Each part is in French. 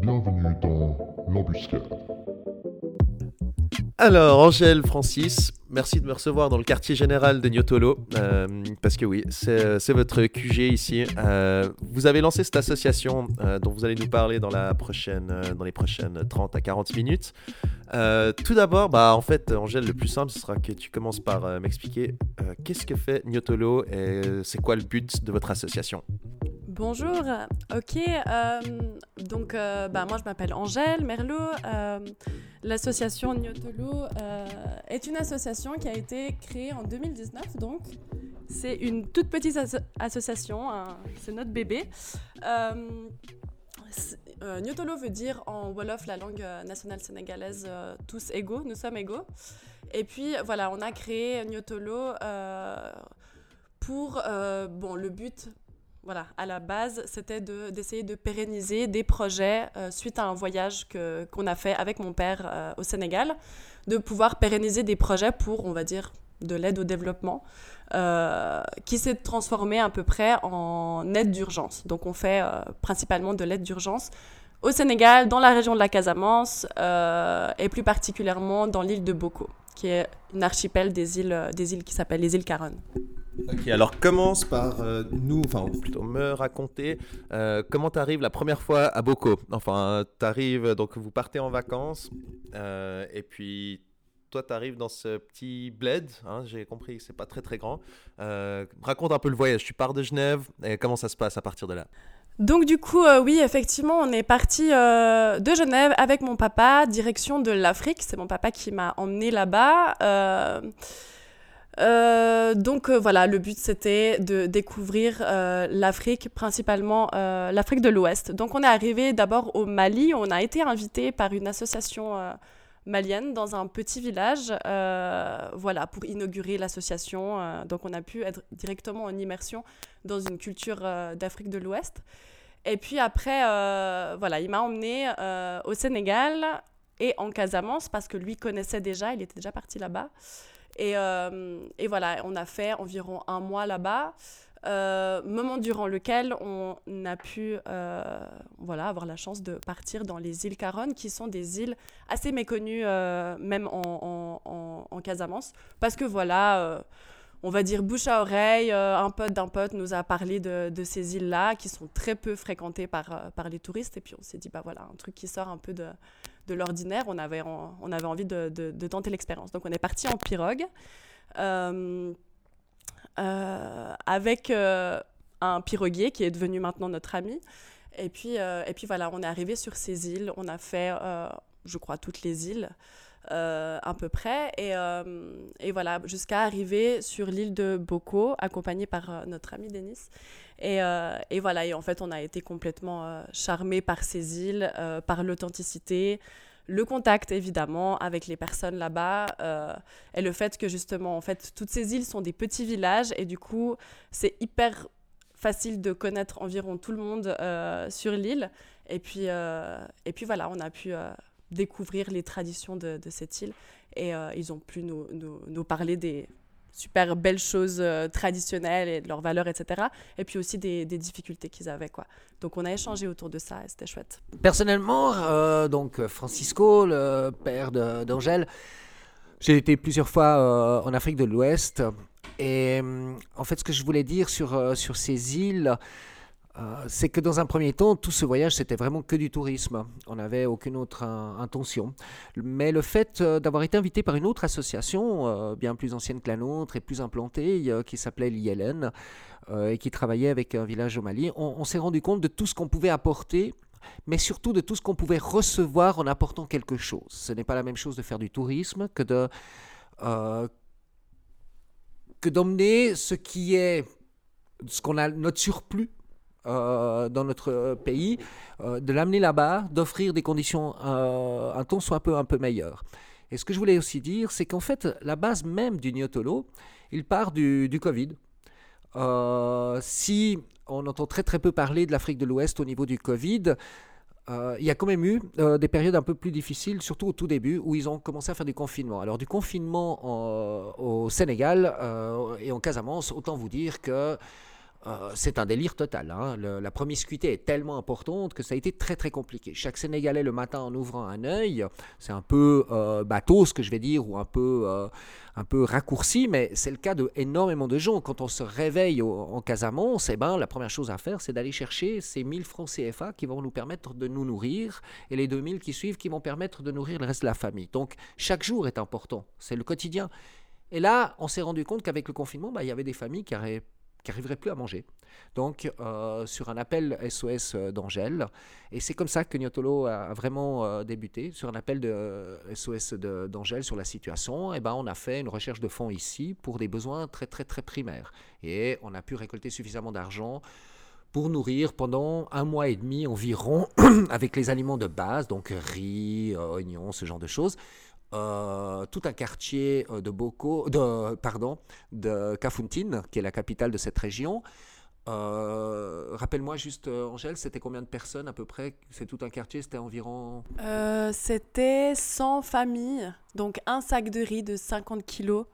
Bienvenue dans l'embuscade. Alors, Angèle, Francis, merci de me recevoir dans le quartier général de Niotolo, euh, parce que oui, c'est votre QG ici. Euh, vous avez lancé cette association euh, dont vous allez nous parler dans, la prochaine, dans les prochaines 30 à 40 minutes. Tout d'abord, bah, en fait, Angèle, le plus simple, ce sera que tu commences par m'expliquer qu'est-ce que fait Niotolo et c'est quoi le but de votre association? Bonjour, ok, euh, donc euh, bah, moi je m'appelle Angèle Merlot. euh, L'association Niotolo est une association qui a été créée en 2019, donc c'est une toute petite asso- association, un- c'est notre bébé. Niotolo veut dire en Wolof, la langue nationale sénégalaise, tous égaux, nous sommes égaux. Et puis voilà, on a créé Niotolo euh, pour, bon, le but voilà, à la base, c'était de- d'essayer de, pérenniser des projets euh, suite à un voyage qu'on a fait avec mon père euh, au Sénégal, de pouvoir pérenniser des projets pour, on va dire, de l'aide au développement, euh, qui s'est transformé à peu près en aide d'urgence. Donc on fait principalement de l'aide d'urgence au Sénégal, dans la région de la Casamance, et plus particulièrement dans l'île de Boko, qui est une archipel des îles, des îles qui s'appellent les îles Caronne. Ok, alors commence par euh, nous, enfin plutôt me raconter euh, comment tu arrives la première fois à Boko? Enfin, tu arrives, donc vous partez en vacances, euh, et puis toi tu arrives dans ce petit bled, hein, j'ai compris que c'est pas très très grand. Euh, raconte un peu le voyage, tu pars de Genève, et comment ça se passe à partir de là? Donc du coup, oui, effectivement, on est parti de Genève avec mon papa, direction de l'Afrique. C'est mon papa qui m'a emmené là-bas. Euh, donc euh, voilà, le but c'était de découvrir euh, l'Afrique, principalement l'Afrique de l'Ouest. Donc on est arrivé d'abord au Mali, on a été invité par une association malienne dans un petit village, voilà, pour inaugurer l'association. Donc on a pu être directement en immersion dans une culture d'Afrique de l'Ouest. Et puis après, voilà, il m'a emmené au Sénégal et en Casamance parce que lui connaissait déjà, il était déjà parti là-bas. Et, euh, et voilà, on a fait environ un mois là-bas, euh, moment durant lequel on a pu euh, voilà, avoir la chance de partir dans les îles Caronne, qui sont des îles assez méconnues, même en, en, en- Casamance, parce que voilà, on va dire bouche à oreille, un pote d'un pote nous a parlé de, ces îles-là, qui sont très peu fréquentées par, par les touristes, et puis on s'est dit, bah voilà, un truc qui sort un peu de, de l'ordinaire, on avait, on avait envie de, de- tenter l'expérience. Donc on est parti en pirogue, euh, euh, avec euh, un piroguier qui est devenu maintenant notre ami. Et puis, et puis voilà, on est arrivé sur ces îles, on a fait, je crois, toutes les îles. Euh, à peu près. Et, euh, et voilà jusqu'à arriver sur l'île de Boko accompagné par euh, notre ami Denis et, euh, et voilà et en fait on a été complètement euh, charmé par ces îles par l'authenticité le contact évidemment avec les personnes là-bas et le fait que justement en fait toutes ces îles sont des petits villages. Et du coup c'est hyper facile de connaître environ tout le monde sur l'île. Et puis et puis voilà on a pu découvrir les traditions de, de cette île. Et euh, ils ont pu nous, nous, nous parler des super belles choses euh, traditionnelles et de leurs valeurs etc et puis aussi des, des difficultés qu'ils avaient quoi. Donc on a échangé autour de ça et c'était chouette. Personnellement, euh, donc Francisco, le père d'Angèle, j'ai été plusieurs fois en Afrique de l'Ouest. Et en fait, ce que je voulais dire sur, sur ces îles, c'est que dans un premier temps, tout ce voyage, c'était vraiment que du tourisme. On n'avait aucune autre euh, intention. Mais le fait euh, d'avoir été invité par une autre association, euh, bien plus ancienne que la nôtre et plus implantée, euh, qui s'appelait l'ILN, euh, et qui travaillait avec un village au Mali, on, s'est rendu compte de tout ce qu'on pouvait apporter mais surtout de tout ce qu'on pouvait recevoir en apportant quelque chose. Ce n'est pas la même chose de faire du tourisme que euh, que d'emmener ce qui est ce qu'on a notre surplus euh, dans notre euh, pays, euh, de l'amener là-bas, d'offrir des conditions un ton soit un peu un peu meilleures. Et ce que je voulais aussi dire, c'est qu'en fait, la base même du Niotolo, il part du, du Covid. Si on entend très très peu parler de l'Afrique de l'Ouest au niveau du Covid, il y a quand même eu des périodes un peu plus difficiles, surtout au tout début, où ils ont commencé à faire du confinement. Alors du confinement en- au Sénégal et en Casamance, autant vous dire que euh, c'est un délire total. hein. La promiscuité est tellement importante que ça a été très très compliqué. Chaque Sénégalais le matin en ouvrant un œil, c'est un peu euh, bateau ce que je vais dire ou un peu, euh, un peu raccourci, mais c'est le cas de énormément de gens. Quand on se réveille au- en Casamance, eh ben, la première chose à faire, c'est d'aller chercher ces 1000 francs CFA qui vont nous permettre de nous nourrir et les 2000 qui suivent qui vont permettre de nourrir le reste de la famille. Donc chaque jour est important, c'est le quotidien. Et là, on s'est rendu compte qu'avec le confinement, bah, il y avait des familles qui n'arriveraient plus à manger. Donc, euh, sur un appel SOS euh, d'Angèle, et c'est comme ça que Niotolo a, vraiment euh, débuté, sur un appel de SOS d'Angèle sur la situation, et ben, on a fait une recherche de fonds ici pour des besoins très très très primaires. Et on a pu récolter suffisamment d'argent pour nourrir pendant un mois et demi environ avec les aliments de base, donc riz, oignons, ce genre de choses. Euh, tout un quartier euh, de Boko, de, pardon, de Kafountine, qui est la capitale de cette région. Euh, Rappelle-moi juste, Angèle, c'était combien de personnes à peu près? C'est tout un quartier, c'était environ... C'était 100 familles, donc un sac de riz de 50 kilos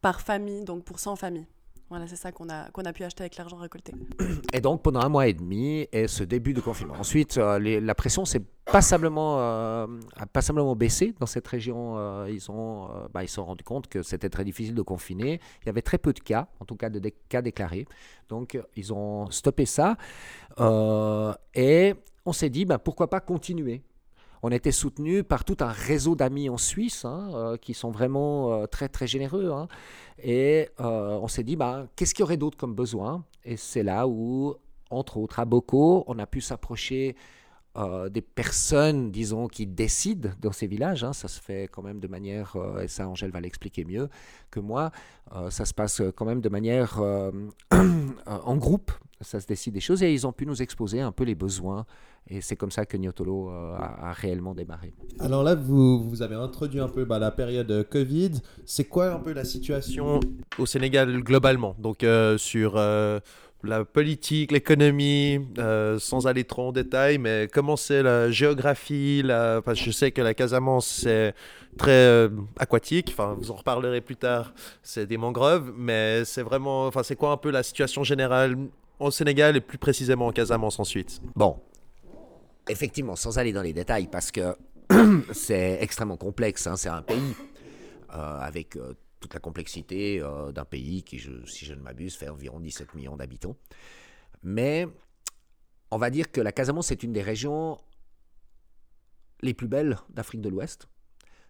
par famille, donc pour 100 familles. Voilà, c'est ça qu'on a, qu'on a pu acheter avec l'argent récolté. Et donc pendant un mois et demi, et ce début de confinement. Ensuite, euh, la pression s'est passablement, euh, passablement baissé dans cette région. euh, ils ont, euh, bah, se sont rendus compte que c'était très difficile de confiner. Il y avait très peu de cas, en tout cas de cas déclarés. Donc ils ont stoppé ça. Et on s'est dit, bah, pourquoi pas continuer on était soutenu par tout un réseau d'amis en Suisse hein, euh, qui sont vraiment euh, très très généreux. hein. Et euh, on s'est dit, bah, qu'est-ce qu'il y aurait d'autre comme besoin? Et c'est là où, entre autres, à Boko, on a pu s'approcher des personnes, disons, qui décident dans ces villages. hein. Ça se fait quand même de manière, et ça Angèle va l'expliquer mieux que moi, ça se passe quand même de manière en groupe. Ça se décide des choses et ils ont pu nous exposer un peu les besoins. Et c'est comme ça que Niotolo euh, a, a réellement démarré. Alors là, vous, vous avez introduit un peu bah, la période euh, Covid. C'est quoi un peu la situation au Sénégal globalement? Donc euh, sur euh, la politique, l'économie, euh, sans aller trop en détail, mais comment c'est la géographie la... enfin, Je sais que la Casamance, c'est très euh, aquatique. Enfin, vous en reparlerez plus tard. C'est des mangroves, mais c'est vraiment... Enfin, c'est quoi un peu la situation générale au Sénégal et plus précisément en Casamance ensuite Bon, effectivement, sans aller dans les détails, parce que c'est extrêmement complexe, hein, c'est un pays euh, avec euh, toute la complexité euh, d'un pays qui, si je ne m'abuse, fait environ 17 millions d'habitants. Mais on va dire que la Casamance est une des régions les plus belles d'Afrique de l'Ouest.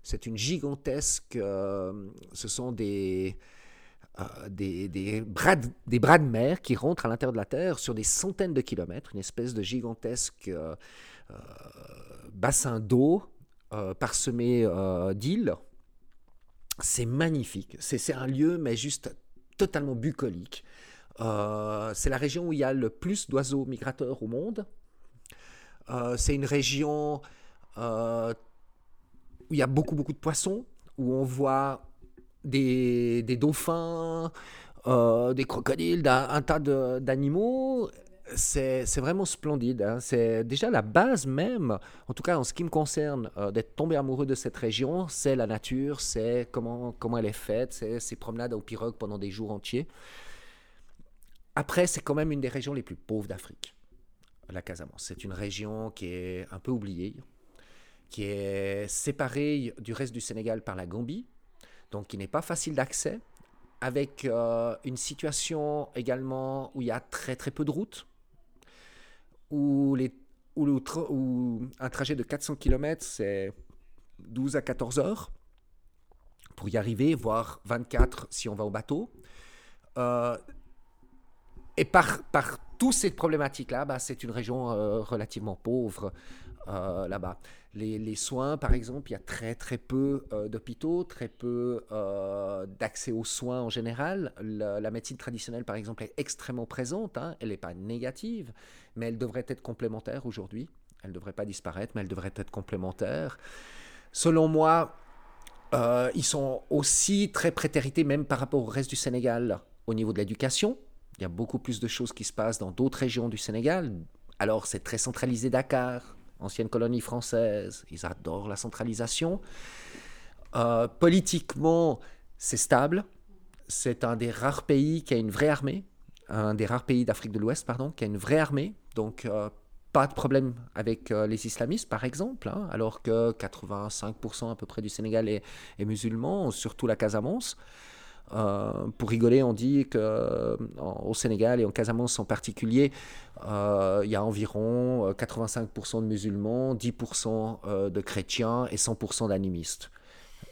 C'est une gigantesque... ce sont des, des, des bras de, des bras de mer qui rentrent à l'intérieur de la Terre sur des centaines de kilomètres, une espèce de gigantesque euh, euh, bassin d'eau euh, parsemé euh, d'îles. C'est magnifique. C'est un lieu, mais juste totalement bucolique. Euh, c'est la région où il y a le plus d'oiseaux migrateurs au monde. Euh, c'est une région euh, où il y a beaucoup, beaucoup de poissons, où on voit des, des dauphins, euh, des crocodiles, d'un- un, tas d'animaux. C'est vraiment splendide. hein. C'est déjà la base même, en tout cas en ce qui me concerne, euh, d'être tombé amoureux de cette région, c'est la nature, c'est comment, comment elle est faite, c'est ces promenades aux pirogues pendant des jours entiers. Après, c'est quand même une des régions les plus pauvres d'Afrique, la Casamance. C'est une région qui est un peu oubliée, qui est séparée du reste du Sénégal par la Gambie, donc qui n'est pas facile d'accès, avec euh, une situation également où il y a très très peu de routes, où, les, où, un trajet de 400 km c'est 12 à 14 heures pour y arriver, voire 24 si on va au bateau. Euh, et par, par toutes ces problématiques-là, bah, c'est une région euh, relativement pauvre euh, là-bas. Les, soins, par exemple, il y a très très peu euh, d'hôpitaux, très peu euh, d'accès aux soins en général. La, médecine traditionnelle, par exemple, est extrêmement présente. hein. Elle n'est pas négative, mais elle devrait être complémentaire aujourd'hui. Elle ne devrait pas disparaître, mais elle devrait être complémentaire. Selon moi, ils sont aussi très prétérités, même par rapport au reste du Sénégal, au niveau de l'éducation. Il y a beaucoup plus de choses qui se passent dans d'autres régions du Sénégal. Alors, c'est très centralisé Dakar, ancienne colonie française. Ils adorent la centralisation. Euh, politiquement, c'est stable. C'est un des rares pays qui a une vraie armée. un des rares pays d'Afrique de l'Ouest, pardon, qui a une vraie armée. Donc, pas de problème avec les islamistes, par exemple, hein, alors que 85% à peu près du Sénégal est musulman, surtout la Casamance. Euh, pour rigoler, on dit qu'au Sénégal et en Casamance en particulier, euh, il y a environ 85% euh, de musulmans, 10% de chrétiens et 100% d'animistes.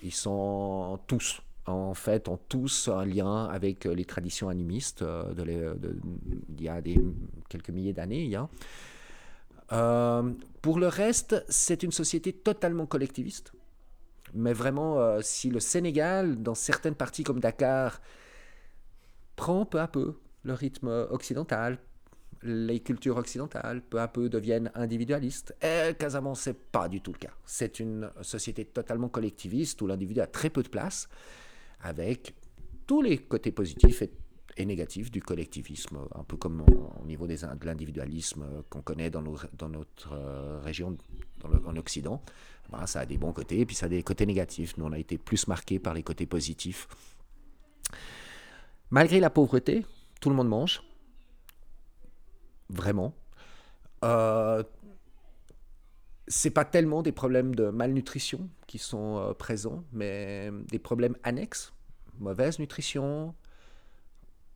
Ils sont tous, en fait, ont tous un lien avec les traditions animistes de, il y a des, quelques milliers d'années. pour le reste, c'est une société totalement collectiviste. Mais vraiment, euh, si le Sénégal, dans certaines parties comme Dakar, prend peu à peu le rythme occidental, les cultures occidentales peu à peu deviennent individualistes. Et Casamance, c'est pas du tout le cas. C'est une société totalement collectiviste où l'individu a très peu de place, avec tous les côtés positifs et, négatifs du collectivisme, un peu comme au, niveau de l'individualisme qu'on connaît dans, dans notre euh, région, en Occident. Bah, ça a des bons côtés, et puis ça a des côtés négatifs. Nous, on a été plus marqués par les côtés positifs. Malgré la pauvreté, tout le monde mange. Vraiment. Euh, c'est pas tellement des problèmes de malnutrition qui sont euh, présents, mais des problèmes annexes. Mauvaise nutrition,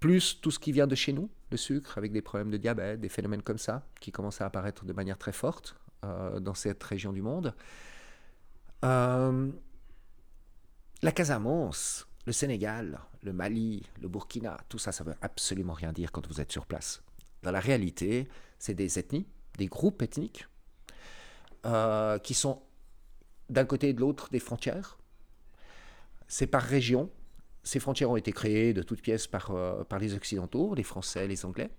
plus tout ce qui vient de chez nous, le sucre, avec des problèmes de diabète, des phénomènes comme ça, qui commencent à apparaître de manière très forte euh, dans cette région du monde. Euh, la Casamance, le Sénégal, le Mali, le Burkina, tout ça, ça veut absolument rien dire quand vous êtes sur place. Dans la réalité, c'est des ethnies, des groupes ethniques euh, qui sont d'un côté et de l'autre des frontières. C'est par région. Ces frontières ont été créées de toutes pièces par, euh, par les Occidentaux, les Français, les Anglais.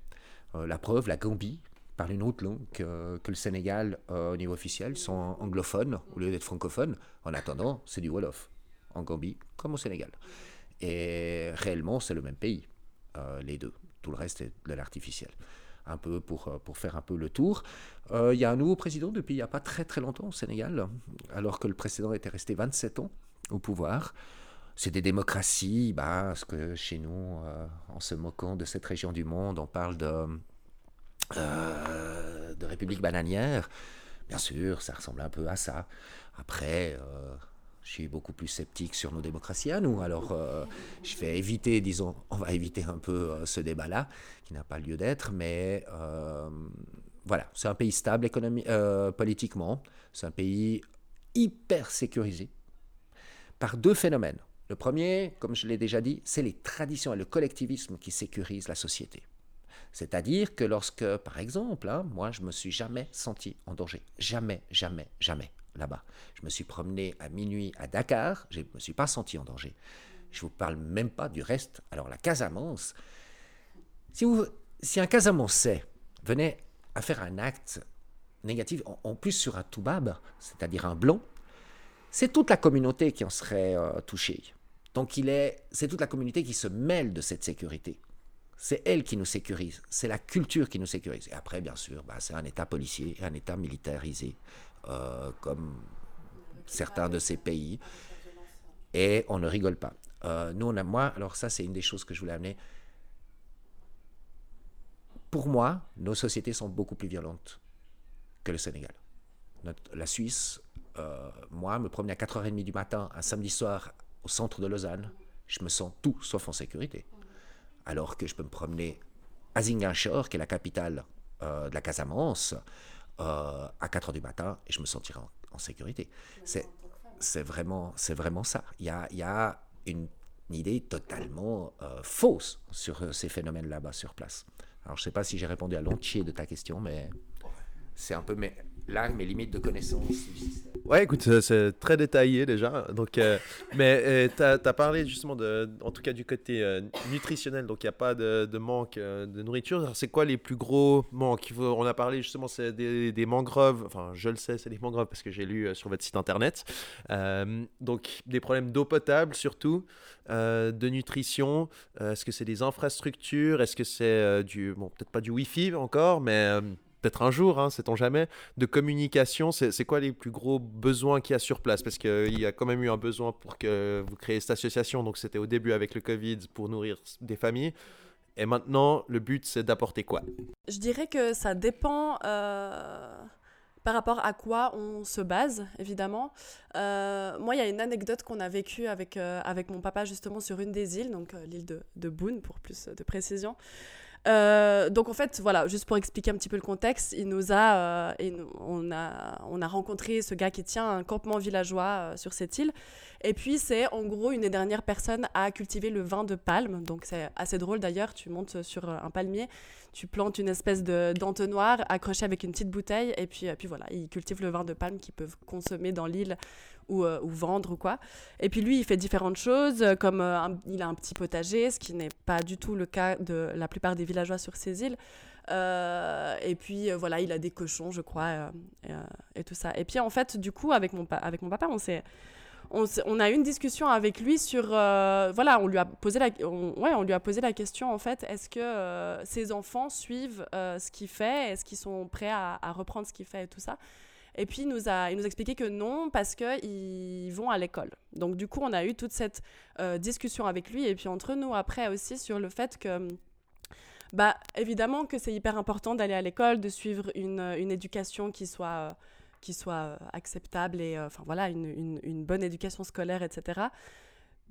la preuve, la Gambie, parlent une autre langue que, le Sénégal euh, au niveau officiel. Sont anglophones au lieu d'être francophones. En attendant, c'est du Wolof, en Gambie comme au Sénégal. Et réellement, c'est le même pays, euh, les deux. Tout le reste est de l'artificiel. Un peu pour, euh, pour faire un peu le tour. Il y a un nouveau président depuis il n'y a pas très très longtemps au Sénégal, alors que le précédent était resté 27 ans au pouvoir. C'est des démocraties, bah, parce que chez nous, en se moquant de cette région du monde, on parle de euh, de République bananière. Bien sûr, ça ressemble un peu à ça. Après, euh, je suis beaucoup plus sceptique sur nos démocraties à nous. Alors, euh, je vais éviter, disons, on va éviter un peu ce débat-là, qui n'a pas lieu d'être, mais voilà, c'est un pays stable politiquement, c'est un pays hyper sécurisé par deux phénomènes. Le premier, comme je l'ai déjà dit, c'est les traditions et le collectivisme qui sécurisent la société. C'est-à-dire que lorsque, par exemple, hein, moi, je me suis jamais senti en danger. Jamais, jamais, jamais là-bas. Je me suis promené à minuit à Dakar, je ne me suis pas senti en danger. Je vous parle même pas du reste. Alors la Casamance, si un Casamançais venait à faire un acte négatif, en, plus sur un toubab, c'est-à-dire un blond, c'est toute la communauté qui en serait euh, touchée. Donc il est, c'est toute la communauté qui se mêle de cette sécurité. C'est elle qui nous sécurise, c'est la culture qui nous sécurise. Et après, bien sûr, bah, c'est un État policier, un État militarisé, euh, comme certains de ces pays. Et on ne rigole pas. Euh, nous, on a, moi, alors ça, c'est une des choses que je voulais amener. Pour moi, nos sociétés sont beaucoup plus violentes que le Sénégal. la Suisse, euh, moi, me promener à 4h30 du matin, un samedi soir, au centre de Lausanne, je me sens tout sauf en sécurité alors que je peux me promener à Ziguinchor, qui est la capitale euh, de la Casamance, euh, à 4 heures du matin, et je me sentirai en, sécurité. C'est, c'est, vraiment, c'est vraiment ça. Il y a, y a une, idée totalement euh, fausse sur ces phénomènes là-bas sur place. Alors, je ne sais pas si j'ai répondu à l'entier de ta question, mais c'est un peu là mes limites de connaissance du. Ouais, écoute, euh, c'est très détaillé déjà. Donc, euh, mais euh, tu as, parlé justement, de, en tout cas, du côté nutritionnel. Donc, il n'y a pas de, manque de nourriture. C'est quoi les plus gros manques? On a parlé justement c'est des, mangroves. Enfin, je le sais, c'est des mangroves parce que j'ai lu sur votre site internet. donc, des problèmes d'eau potable surtout, de nutrition. Est-ce que c'est des infrastructures? Est-ce que c'est du. Bon, peut-être pas du Wi-Fi encore, mais peut-être un jour, hein, sait-on jamais, de communication. C'est quoi les plus gros besoins qu'il y a sur place? Parce qu'il y a quand même eu un besoin pour que vous créiez cette association. Donc c'était au début avec le Covid pour nourrir des familles. Et maintenant, le but, c'est d'apporter quoi? Je dirais que ça dépend euh, par rapport à quoi on se base, évidemment. Euh, moi, il y a une anecdote qu'on a vécue avec, euh, avec mon papa, justement, sur une des îles, donc l'île de, de Boone, pour plus de précision. Euh, donc en fait, voilà, juste pour expliquer un petit peu le contexte, il nous a, euh, on a, on a rencontré ce gars qui tient un campement villageois euh, sur cette île. Et puis c'est en gros une des dernières personnes à cultiver le vin de palme. Donc c'est assez drôle d'ailleurs. Tu montes sur un palmier, tu plantes une espèce de d'entonnoir accroché avec une petite bouteille, et puis, puis voilà, ils cultivent le vin de palme qu'ils peuvent consommer dans l'île ou, ou, vendre ou quoi. Et puis lui, il fait différentes choses, comme il a un petit potager, ce qui n'est pas du tout le cas de la plupart des villageois sur ces îles. Euh, et puis euh, voilà, il a des cochons, je crois, euh, et, tout ça. Et puis en fait, du coup, avec mon, avec mon papa, on s'est. On, a eu une discussion avec lui sur voilà on lui a posé la ouais on lui a posé la question en fait est-ce que ses enfants suivent ce qu'il fait? Est-ce qu'ils sont prêts à, reprendre ce qu'il fait et tout ça? Et puis il nous a expliqué que non parce que ils vont à l'école donc du coup on a eu toute cette discussion avec lui et puis entre nous après aussi sur le fait que bah, évidemment que c'est hyper important d'aller à l'école, de suivre une, une éducation qui soit, qui soit acceptable et euh, enfin voilà, une, une, bonne éducation scolaire, etc.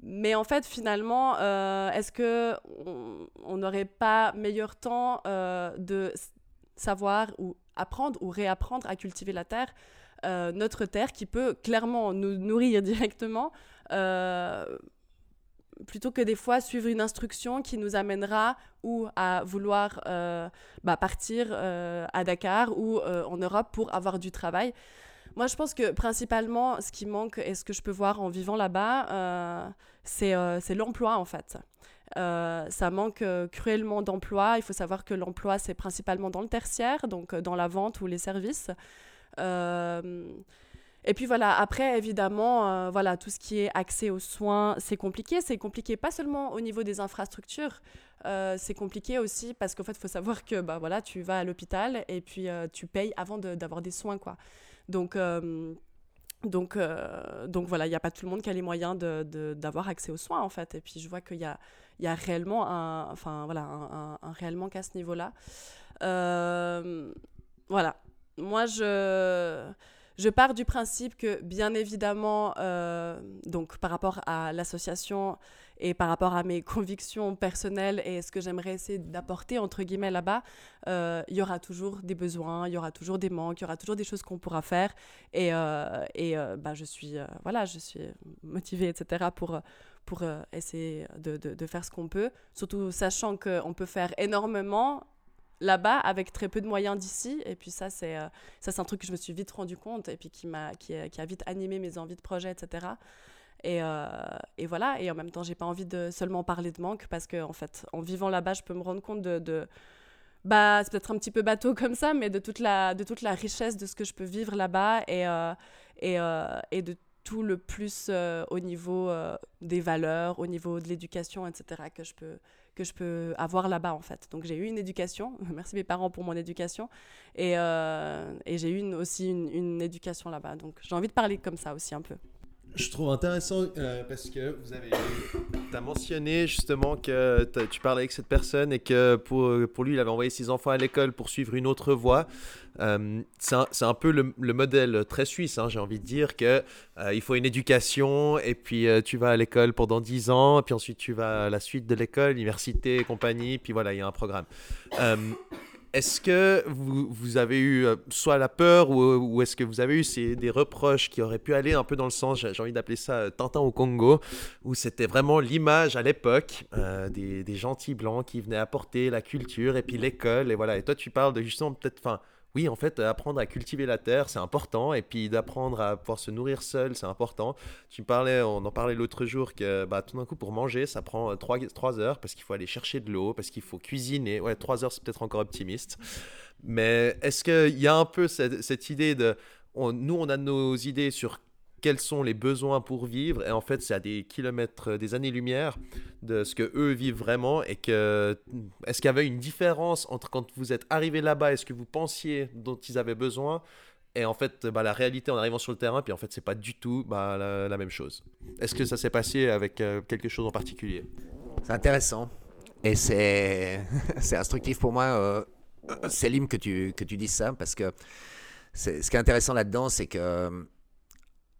Mais en fait, finalement, euh, est-ce que on n'aurait pas meilleur temps euh, de savoir ou apprendre ou réapprendre à cultiver la terre, notre terre qui peut clairement nous nourrir directement plutôt que des fois suivre une instruction qui nous amènera ou à vouloir euh, bah, partir euh, à Dakar ou euh, en Europe pour avoir du travail. Moi, je pense que principalement, ce qui manque et ce que je peux voir en vivant là-bas, c'est l'emploi en fait. Ça manque cruellement d'emploi. Il faut savoir que l'emploi, c'est principalement dans le tertiaire, donc dans la vente ou les services. Et puis voilà, après, évidemment, euh, voilà, tout ce qui est accès aux soins, c'est compliqué. C'est compliqué pas seulement au niveau des infrastructures, euh, c'est compliqué aussi parce qu'en fait, il faut savoir que bah, voilà, tu vas à l'hôpital et puis euh, tu payes avant d'avoir des soins. Quoi. Donc, donc, donc voilà, il n'y a pas tout le monde qui a les moyens d'avoir accès aux soins en fait. Et puis je vois qu'il y a, y a réellement un, enfin, voilà, un, un, un réel manque à ce niveau-là. voilà, moi je je pars du principe que, bien évidemment, euh, donc par rapport à l'association et par rapport à mes convictions personnelles et ce que j'aimerais essayer d'apporter, entre guillemets, là-bas, euh, il y aura toujours des besoins, il y aura toujours des manques, il y aura toujours des choses qu'on pourra faire. Et, euh, et bah, je, suis, voilà, je suis motivée, etc., pour, pour essayer de, de, faire ce qu'on peut, surtout sachant qu'on peut faire énormément là-bas avec très peu de moyens d'ici. Et puis ça, c'est euh, un truc que je me suis vite rendu compte et puis qui, m'a, qui, qui a vite animé mes envies de projet, etc. Et, euh, et, voilà, et en même temps, j'ai pas envie de seulement parler de manque parce que, en fait, en vivant là-bas, je peux me rendre compte de. de bah, c'est peut-être un petit peu bateau comme ça, mais de toute la, de toute la richesse de ce que je peux vivre là-bas et, euh, et, et de tout le plus au niveau des valeurs, au niveau de l'éducation, etc., que je peux, que je peux avoir là-bas en fait. Donc j'ai eu une éducation, merci mes parents pour mon éducation, et, euh, et j'ai eu aussi une, une éducation là-bas. Donc j'ai envie de parler comme ça aussi un peu. Je trouve intéressant euh, parce que vous avez as mentionné justement que tu parlais avec cette personne et que pour, pour lui, il avait envoyé ses enfants à l'école pour suivre une autre voie. Euh, c'est un, peu le, le, modèle très suisse, hein, j'ai envie de dire, que euh, il faut une éducation et puis tu vas à l'école pendant 10 ans, et puis ensuite tu vas à la suite de l'école, université et compagnie, puis voilà, il y a un programme. Est-ce que vous, vous, avez eu euh, soit la peur ou, est-ce que vous avez eu ces, des reproches qui auraient pu aller un peu dans le sens, j'ai envie d'appeler ça euh, Tintin au Congo, où c'était vraiment l'image à l'époque euh, des, des, gentils blancs qui venaient apporter la culture et puis l'école et voilà. Et toi tu parles de justement peut-être, enfin oui, en fait, apprendre à cultiver la terre, c'est important. Et puis d'apprendre à pouvoir se nourrir seul, c'est important. Tu parlais, on en parlait l'autre jour, que bah, tout d'un coup, pour manger, ça prend 3, euh, 3 heures parce qu'il faut aller chercher de l'eau, parce qu'il faut cuisiner. Ouais, 3 heures, c'est peut-être encore optimiste. Mais est-ce qu'il y a un peu cette, idée de. Nous, on a nos idées sur quels sont les besoins pour vivre. Et en fait, c'est à des kilomètres, des années-lumière de ce que eux vivent vraiment. Et que est-ce qu'il y avait une différence entre quand vous êtes arrivé là-bas et ce que vous pensiez dont ils avaient besoin? Et en fait, bah, la réalité en arrivant sur le terrain, puis en fait, c'est pas du tout bah, la, même chose. Est-ce que ça s'est passé avec euh, quelque chose en particulier? C'est intéressant. Et c'est instructif pour moi, euh, Célim, que tu, que tu dises ça, parce que ce qui est intéressant là-dedans, c'est que,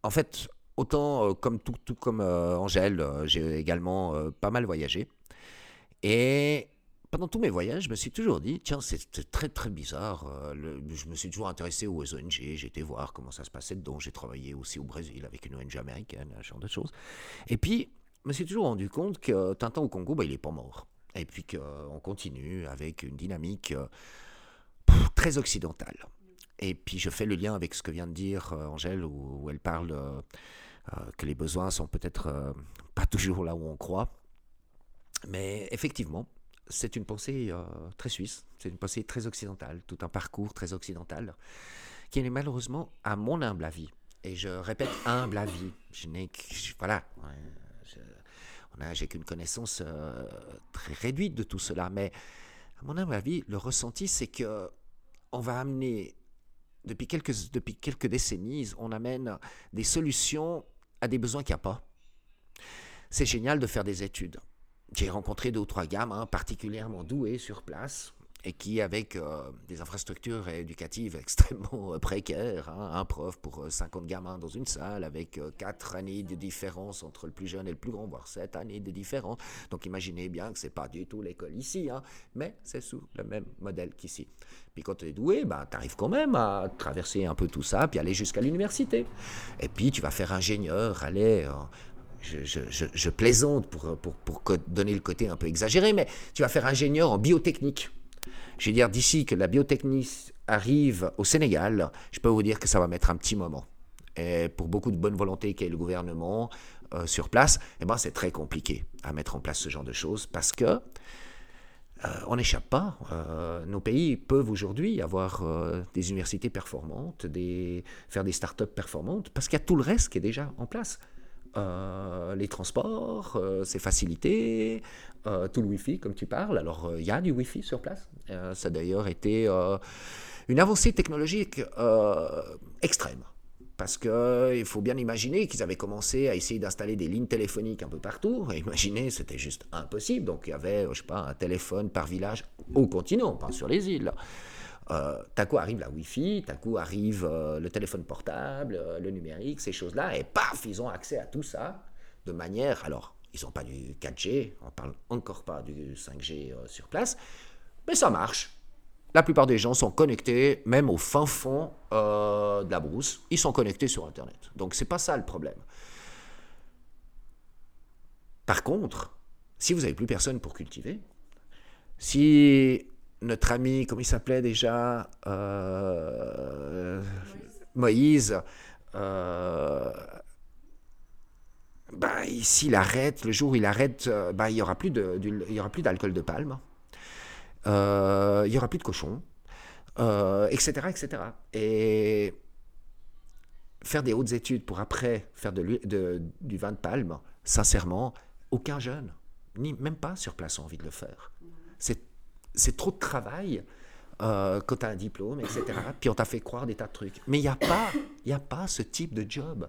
en fait, autant euh, comme tout, comme euh, Angèle, euh, j'ai également pas mal voyagé. Et pendant tous mes voyages, je me suis toujours dit, tiens, c'est très très bizarre. je me suis toujours intéressé aux ONG, j'ai été voir comment ça se passait dedans. J'ai travaillé aussi au Brésil avec une ONG américaine, ce genre de choses. Et puis, je me suis toujours rendu compte que Tintin au Congo, bah, il n'est pas mort. Et puis qu'on continue avec une dynamique très occidentale. Et puis je fais le lien avec ce que vient de dire euh, Angèle, où, elle parle euh, euh, que les besoins sont peut-être pas toujours là où on croit. Mais effectivement, c'est une pensée très suisse, c'est une pensée très occidentale, tout un parcours très occidental, qui est malheureusement, à mon humble avis, et je répète humble avis, je n'ai voilà, j'ai qu'une connaissance très réduite de tout cela, mais à mon humble avis, le ressenti, c'est que on va amener, depuis quelques, décennies, on amène des solutions à des besoins qu'il n'y a pas. C'est génial de faire des études. J'ai rencontré deux ou trois gamins particulièrement doués sur place et qui, avec euh, des infrastructures éducatives extrêmement euh, précaires, hein, un prof pour euh, 50 gamins dans une salle, avec euh, quatre années de différence entre le plus jeune et le plus grand, voire sept années de différence. Donc imaginez bien que c'est pas du tout l'école ici, hein, mais c'est sous le même modèle qu'ici. Puis quand tu es doué, ben, tu arrives quand même à traverser un peu tout ça, puis aller jusqu'à l'université. Et puis tu vas faire ingénieur, aller... euh, je, je- plaisante pour, pour, pour donner le côté un peu exagéré, mais tu vas faire ingénieur en biotechnique. Je veux dire, d'ici que la biotechnie arrive au Sénégal, je peux vous dire que ça va mettre un petit moment. Et pour beaucoup de bonne volonté qu'est le gouvernement euh, sur place, eh ben, c'est très compliqué à mettre en place ce genre de choses parce que euh, on n'échappe pas. Euh, nos pays peuvent aujourd'hui avoir des universités performantes, faire des startups performantes, parce qu'il y a tout le reste qui est déjà en place. Euh, les transports, euh, c'est facilité, euh, tout le Wi-Fi, comme tu parles. Alors, euh, il y a du Wi-Fi sur place. Ça a d'ailleurs été une avancée technologique extrême. Parce qu'il faut bien imaginer qu'ils avaient commencé à essayer d'installer des lignes téléphoniques un peu partout. Imaginez, c'était juste impossible. Donc il y avait, je sais pas, un téléphone par village au continent, pas sur les îles. Euh, coup arrive la Wi-Fi, coup arrive euh, le téléphone portable, euh, le numérique, ces choses-là, et paf, ils ont accès à tout ça de manière. Alors, ils n'ont pas du 4G, on parle encore pas du 5G euh, sur place, mais ça marche. La plupart des gens sont connectés, même au fin fond de la brousse, ils sont connectés sur Internet. Donc, c'est pas ça le problème. Par contre, si vous n'avez plus personne pour cultiver, si notre ami, comment il s'appelait déjà euh, Moïse, euh, bah, s'il arrête, le jour où il arrête, euh, bah, il n'y aura plus d'alcool de palme, euh, il n'y aura plus de cochons, euh, etc., etc. Et faire des hautes études pour après faire du vin de palme, sincèrement, aucun jeune, ni même pas sur place, a envie de le faire. C'est c'est trop de travail euh, quand tu as un diplôme, etc. Puis on t'a fait croire des tas de trucs. Mais il n'y a, pas- y a pas ce type de job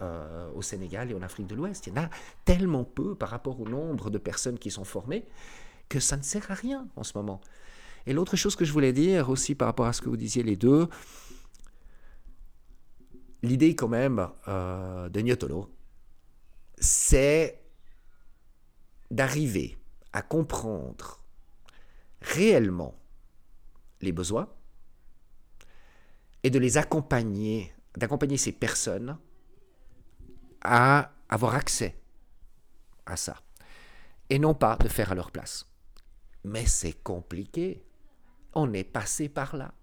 euh, au Sénégal et en Afrique de l'Ouest. Il y en a tellement peu par rapport au nombre de personnes qui sont formées que ça ne sert à rien en ce moment. Et l'autre chose que je voulais dire aussi par rapport à ce que vous disiez les deux, l'idée quand même euh, de Niotolo, c'est d'arriver à comprendre réellement les besoins et de les accompagner, d'accompagner ces personnes à avoir accès à ça. Et non pas de faire à leur place. Mais c'est compliqué. On est passé par là.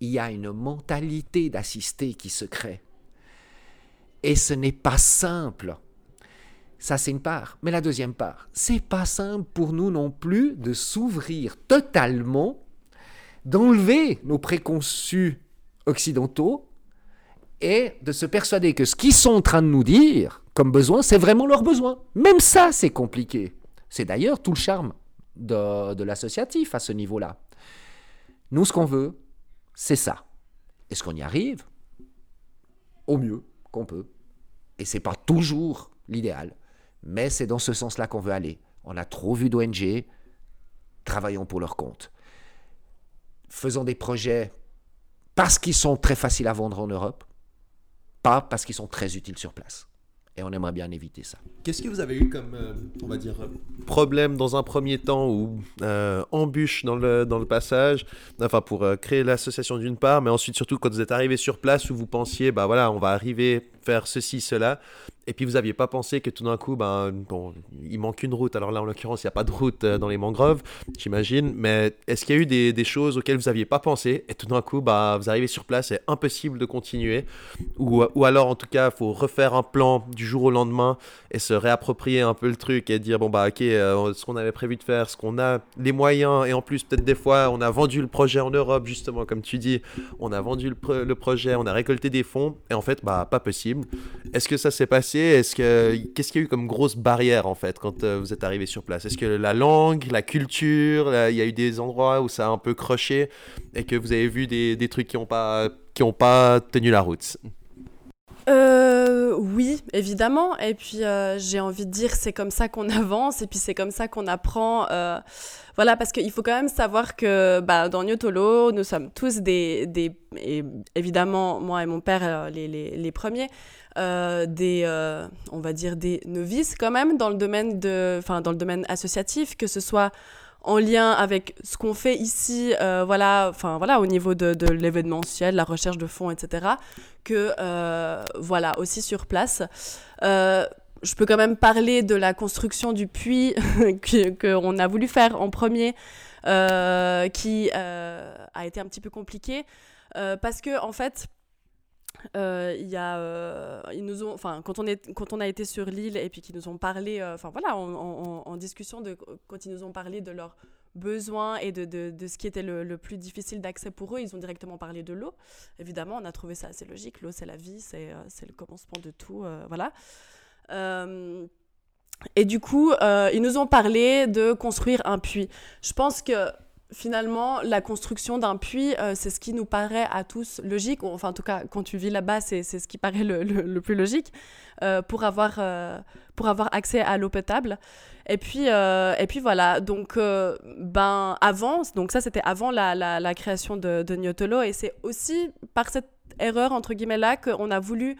Il y a une mentalité d'assister qui se crée. Et ce n'est pas simple. Ça, c'est une part. Mais la deuxième part, c'est pas simple pour nous non plus de s'ouvrir totalement, d'enlever nos préconçus occidentaux et de se persuader que ce qu'ils sont en train de nous dire comme besoin, c'est vraiment leur besoin. Même ça, c'est compliqué. C'est d'ailleurs tout le charme de, l'associatif à ce niveau-là. Nous, ce qu'on veut, c'est ça. Est-ce qu'on y arrive Au mieux qu'on peut. Et c'est pas toujours l'idéal. Mais c'est dans ce sens-là qu'on veut aller. On a trop vu d'ONG travaillons pour leur compte. Faisons des projets parce qu'ils sont très faciles à vendre en Europe, pas parce qu'ils sont très utiles sur place. Et on aimerait bien éviter ça. Qu'est-ce que vous avez eu comme, euh, on va dire, problème dans un premier temps ou euh, embûche dans le, dans le passage Enfin, pour euh, créer l'association d'une part, mais ensuite surtout quand vous êtes arrivé sur place où vous pensiez, bah voilà, on va arriver faire ceci, cela, et puis vous n'aviez pas pensé que tout d'un coup, ben, bon, il manque une route. Alors là, en l'occurrence, il n'y a pas de route euh, dans les mangroves, j'imagine, mais est-ce qu'il y a eu des, des choses auxquelles vous n'aviez pas pensé, et tout d'un coup, bah, vous arrivez sur place, c'est impossible de continuer, ou, ou alors en tout cas, il faut refaire un plan du jour au lendemain et se réapproprier un peu le truc et dire, bon bah ok, euh, ce qu'on avait prévu de faire, ce qu'on a, les moyens, et en plus peut-être des fois, on a vendu le projet en Europe, justement, comme tu dis, on a vendu le, le projet, on a récolté des fonds, et en fait, bah pas possible. Est-ce que ça s'est passé? Est-ce que qu'est-ce qu'il y a eu comme grosse barrière en fait quand euh, vous êtes arrivé sur place? Est-ce que la langue, la culture, il y a eu des endroits où ça a un peu croché et que vous avez vu des, des trucs qui n'ont pas tenu la route? Euh, oui, évidemment. Et puis, euh, j'ai envie de dire, c'est comme ça qu'on avance et puis c'est comme ça qu'on apprend. euh, voilà, parce qu'il faut quand même savoir que bah, dans Nyotolo, nous sommes tous des, des et évidemment, moi et mon père, les, les, les premiers, des, on va dire, des novices quand même dans le domaine, de, dans le domaine associatif, que ce soit en lien avec ce qu'on fait ici, euh, voilà, enfin voilà, au niveau de, l'événementiel, la recherche de fonds, etc., que euh, voilà aussi sur place. Euh, je peux quand même parler de la construction du puits qu'on a voulu faire en premier, qui a été un petit peu compliqué parce que en fait. Euh, y a, euh, ils nous ont, enfin, quand on est, quand on a été sur l'île et puis qu'ils nous ont parlé, euh, enfin voilà, en, en- discussion de, quand ils nous ont parlé de leurs besoins et de, de, de ce qui était le, le plus difficile d'accès pour eux, ils ont directement parlé de l'eau. Évidemment, on a trouvé ça assez logique. L'eau, c'est la vie, c'est, euh, le commencement de tout, voilà. Et du coup, ils nous ont parlé de construire un puits. Je pense que finalement, la construction d'un puits, euh, c'est ce qui nous paraît à tous logique, enfin en tout cas, quand tu vis là-bas, c'est ce qui paraît le, le- plus logique, euh, pour, avoir, euh, pour avoir accès à l'eau potable. Et puis, et puis voilà, donc ben, avant, donc ça c'était avant la, la, création de, de et c'est aussi par cette erreur, entre guillemets, là, qu'on a voulu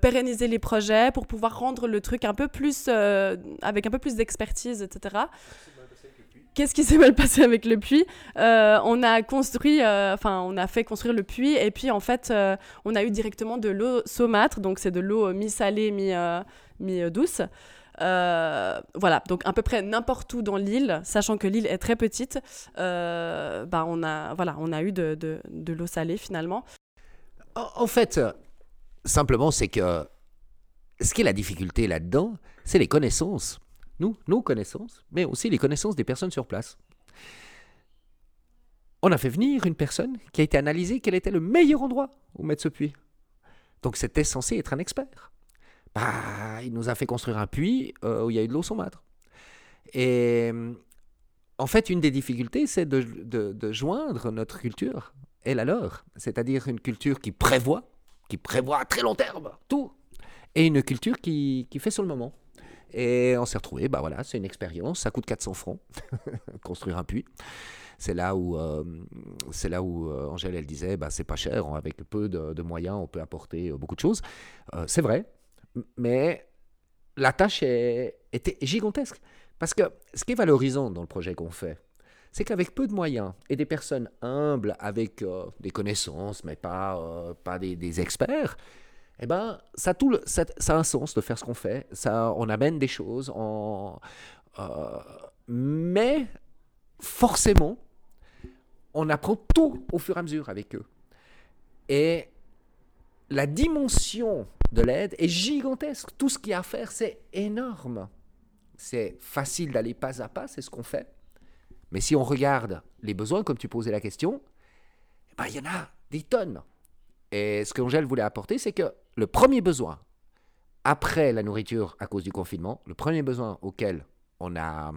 pérenniser les projets pour pouvoir rendre le truc un peu plus, avec un peu plus d'expertise, etc. Qu'est-ce qui s'est mal passé avec le puits Euh, On a construit, euh, enfin, on a fait construire le puits et puis en fait, euh, on a eu directement de l'eau saumâtre, donc c'est de l'eau mi-salée, mi, mi-douce. Voilà, donc à peu près n'importe où dans l'île, sachant que l'île est très petite, bah on a, voilà, on a eu de, de, l'eau salée finalement. En, fait, simplement, c'est que ce qui est la difficulté là-dedans, c'est les connaissances. Nous, nos connaissances, mais aussi les connaissances des personnes sur place. On a fait venir une personne qui a été analysée quel était le meilleur endroit où mettre ce puits. Donc c'était censé être un expert. Bah, il nous a fait construire un puits euh, où il y a eu de l'eau saumâtre. Et en fait, une des difficultés, c'est de, de- de joindre notre culture et la leur. C'est-à-dire une culture qui prévoit, qui prévoit à très long terme tout, et une culture qui, qui fait sur le moment. Et on s'est retrouvé, bah voilà, c'est une expérience, ça coûte 400 francs, construire un puits. C'est là où, euh, c'est là où euh, Angèle, elle disait, bah, c'est pas cher, on- avec peu de, moyens, on peut apporter euh, beaucoup de choses. C'est vrai, mais la tâche était gigantesque. Parce que ce qui est valorisant dans le projet qu'on fait, c'est qu'avec peu de moyens et des personnes humbles avec des connaissances, mais pas, pas des experts, eh ben, ça, tout le- ça, ça a un sens de faire ce qu'on fait. Ça, on amène des choses, euh, mais forcément, on apprend tout au fur et à mesure avec eux. Et la dimension de l'aide est gigantesque. Tout ce qu'il y a à faire, c'est énorme. C'est facile d'aller pas à pas, c'est ce qu'on fait. Mais si on regarde les besoins, comme tu posais la question, eh ben, il y en a des tonnes. Et ce qu'Angèle voulait apporter, c'est que le premier besoin, après la nourriture à cause du confinement, le premier besoin auquel on a,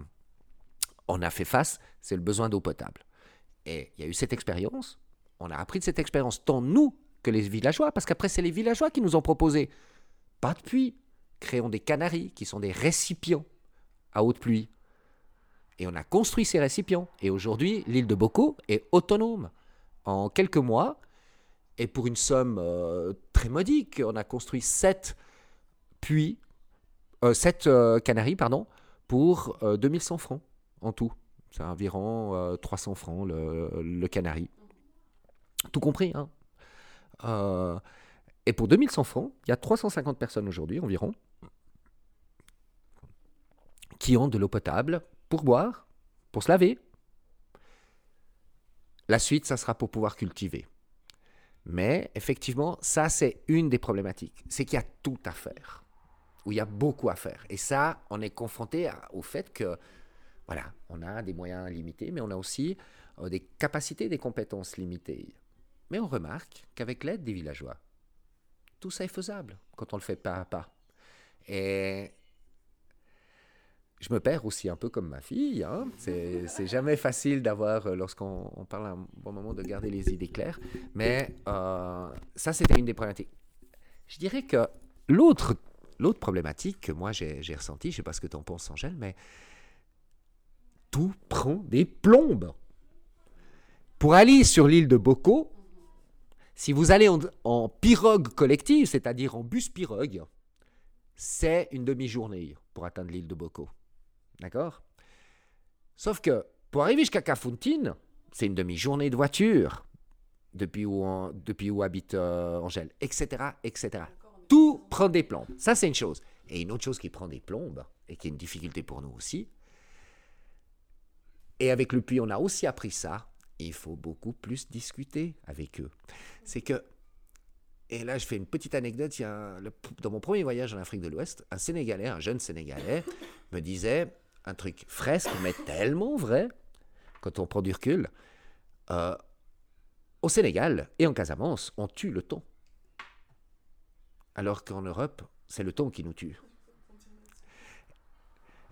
on a fait face, c'est le besoin d'eau potable. Et il y a eu cette expérience, on a appris de cette expérience, tant nous que les villageois, parce qu'après, c'est les villageois qui nous ont proposé, pas de puits, créons des canaries, qui sont des récipients à haute pluie, Et on a construit ces récipients. Et aujourd'hui, l'île de Boko est autonome. En quelques mois, et pour une somme euh, très modique, on a construit sept puits, euh, sept euh, canaries, pardon, pour euh, 2100 francs en tout. C'est environ euh, 300 francs le, le canari. Tout compris, hein. Et pour 2100 francs, il y a 350 personnes aujourd'hui environ qui ont de l'eau potable pour boire, pour se laver. La suite, ça sera pour pouvoir cultiver. Mais effectivement, ça, c'est une des problématiques. C'est qu'il y a tout à faire, où il y a beaucoup à faire. Et ça, on est confronté au fait que, voilà, on a des moyens limités, mais on a aussi euh, des capacités, des compétences limitées. Mais on remarque qu'avec l'aide des villageois, tout ça est faisable quand on le fait pas à pas. Et je me perds aussi un peu comme ma fille. Hein. C'est jamais facile d'avoir, euh, lorsqu'on on parle un bon moment, de garder les idées claires. Mais euh, ça, c'était une des problématiques. Je dirais que l'autre problématique que moi j'ai j'ai ressentie, je ne sais pas ce que tu en penses, Angèle, mais tout prend des plombes. Pour aller sur l'île de Boko, si vous allez en, en pirogue collective, c'est-à-dire en bus pirogue, c'est une demi-journée pour atteindre l'île de Boko. D'accord? Sauf que pour arriver jusqu'à Kafountine, c'est une demi-journée de voiture depuis où, depuis où habite euh, Angèle, etc., etc. Tout prend des plombes. Ça, c'est une chose. Et une autre chose qui prend des plombes, et qui est une difficulté pour nous aussi, et avec le puits, on a aussi appris ça, il faut beaucoup plus discuter avec eux. C'est que, et là je fais une petite anecdote, dans mon premier voyage en Afrique de l'Ouest, un Sénégalais, un jeune Sénégalais, me disait un truc fresque, mais tellement vrai, quand on prend du recul. Euh, au Sénégal et en Casamance, on tue le thon. Alors qu'en Europe, c'est le thon qui nous tue.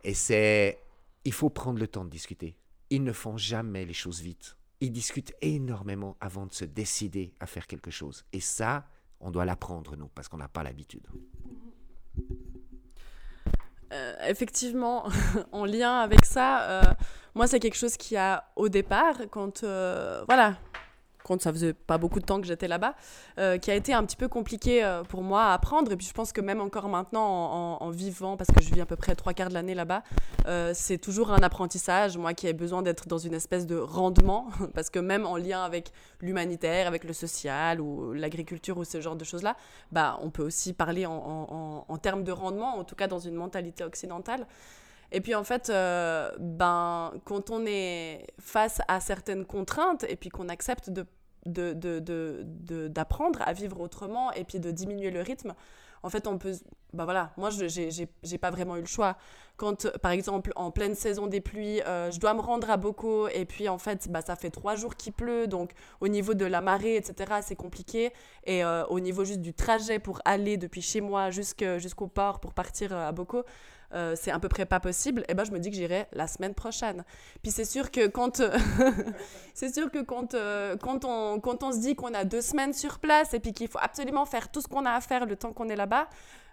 Et c'est... Il faut prendre le temps de discuter. Ils ne font jamais les choses vite. Ils discutent énormément avant de se décider à faire quelque chose. Et ça, on doit l'apprendre, nous, parce qu'on n'a pas l'habitude. Euh, effectivement, en lien avec ça, euh, moi, c'est quelque chose qui a, au départ, quand, euh, voilà, quand ça faisait pas beaucoup de temps que j'étais là-bas, euh, qui a été un petit peu compliqué euh, pour moi à apprendre. Et puis, je pense que même encore maintenant, en, vivant, parce que je vis à peu près trois quarts de l'année là-bas, euh, c'est toujours un apprentissage, moi qui ai besoin d'être dans une espèce de rendement, parce que même en lien avec l'humanitaire, avec le social ou l'agriculture ou ce genre de choses-là, bah, on peut aussi parler en- en termes de rendement, en tout cas dans une mentalité occidentale. Et puis en fait, euh, ben, quand on est face à certaines contraintes et puis qu'on accepte de, d'apprendre à vivre autrement et puis de diminuer le rythme, en fait, on peut. Ben voilà, moi, j'ai, pas vraiment eu le choix. Quand, par exemple, en pleine saison des pluies, euh, je dois me rendre à Boko et puis en fait, bah, ça fait trois jours qu'il pleut, donc au niveau de la marée, etc., c'est compliqué. Et euh, au niveau juste du trajet pour aller depuis chez moi jusqu'au port pour partir à Boko, euh, c'est à peu près pas possible. Et ben je me dis que j'irai la semaine prochaine. Puis c'est sûr que quand c'est sûr que quand euh, quand on quand on se dit qu'on a deux semaines sur place et puis qu'il faut absolument faire tout ce qu'on a à faire le temps qu'on est là-bas,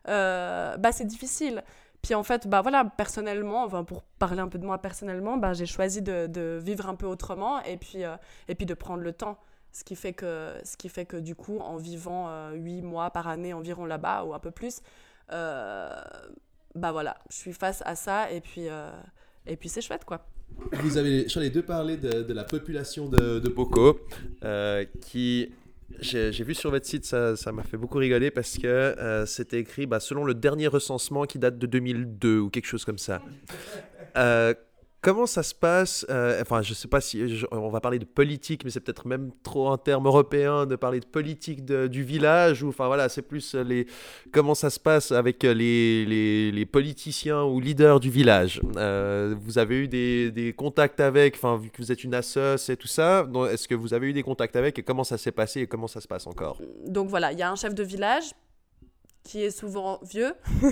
euh, bah c'est difficile. Puis en fait, bah voilà, personnellement, enfin, pour parler un peu de moi personnellement, bah, j'ai choisi de, vivre un peu autrement et puis, euh, et puis de prendre le temps. Ce qui, fait que, ce qui fait que du coup, en vivant euh, huit mois par année environ là-bas, ou un peu plus, euh, bah voilà, je suis face à ça et puis, euh, puis c'est chouette quoi. Vous avez, j'en ai deux parlé de, la population de, de Boko, euh, qui, j'ai vu sur votre site, ça m'a fait beaucoup rigoler parce que euh, c'était écrit bah, selon le dernier recensement qui date de 2002 ou quelque chose comme ça. Comment ça se passe euh, Enfin, je sais pas si je- on va parler de politique, mais c'est peut-être même trop un terme européen de parler de politique de- du village ou enfin voilà, c'est plus les comment ça se passe avec les, les, les politiciens ou leaders du village. Euh, vous avez eu des, des contacts avec, enfin vu que vous êtes une assoce et tout ça, est-ce que vous avez eu des contacts avec et comment ça s'est passé et comment ça se passe encore? Donc voilà, il y a un chef de village qui est souvent vieux.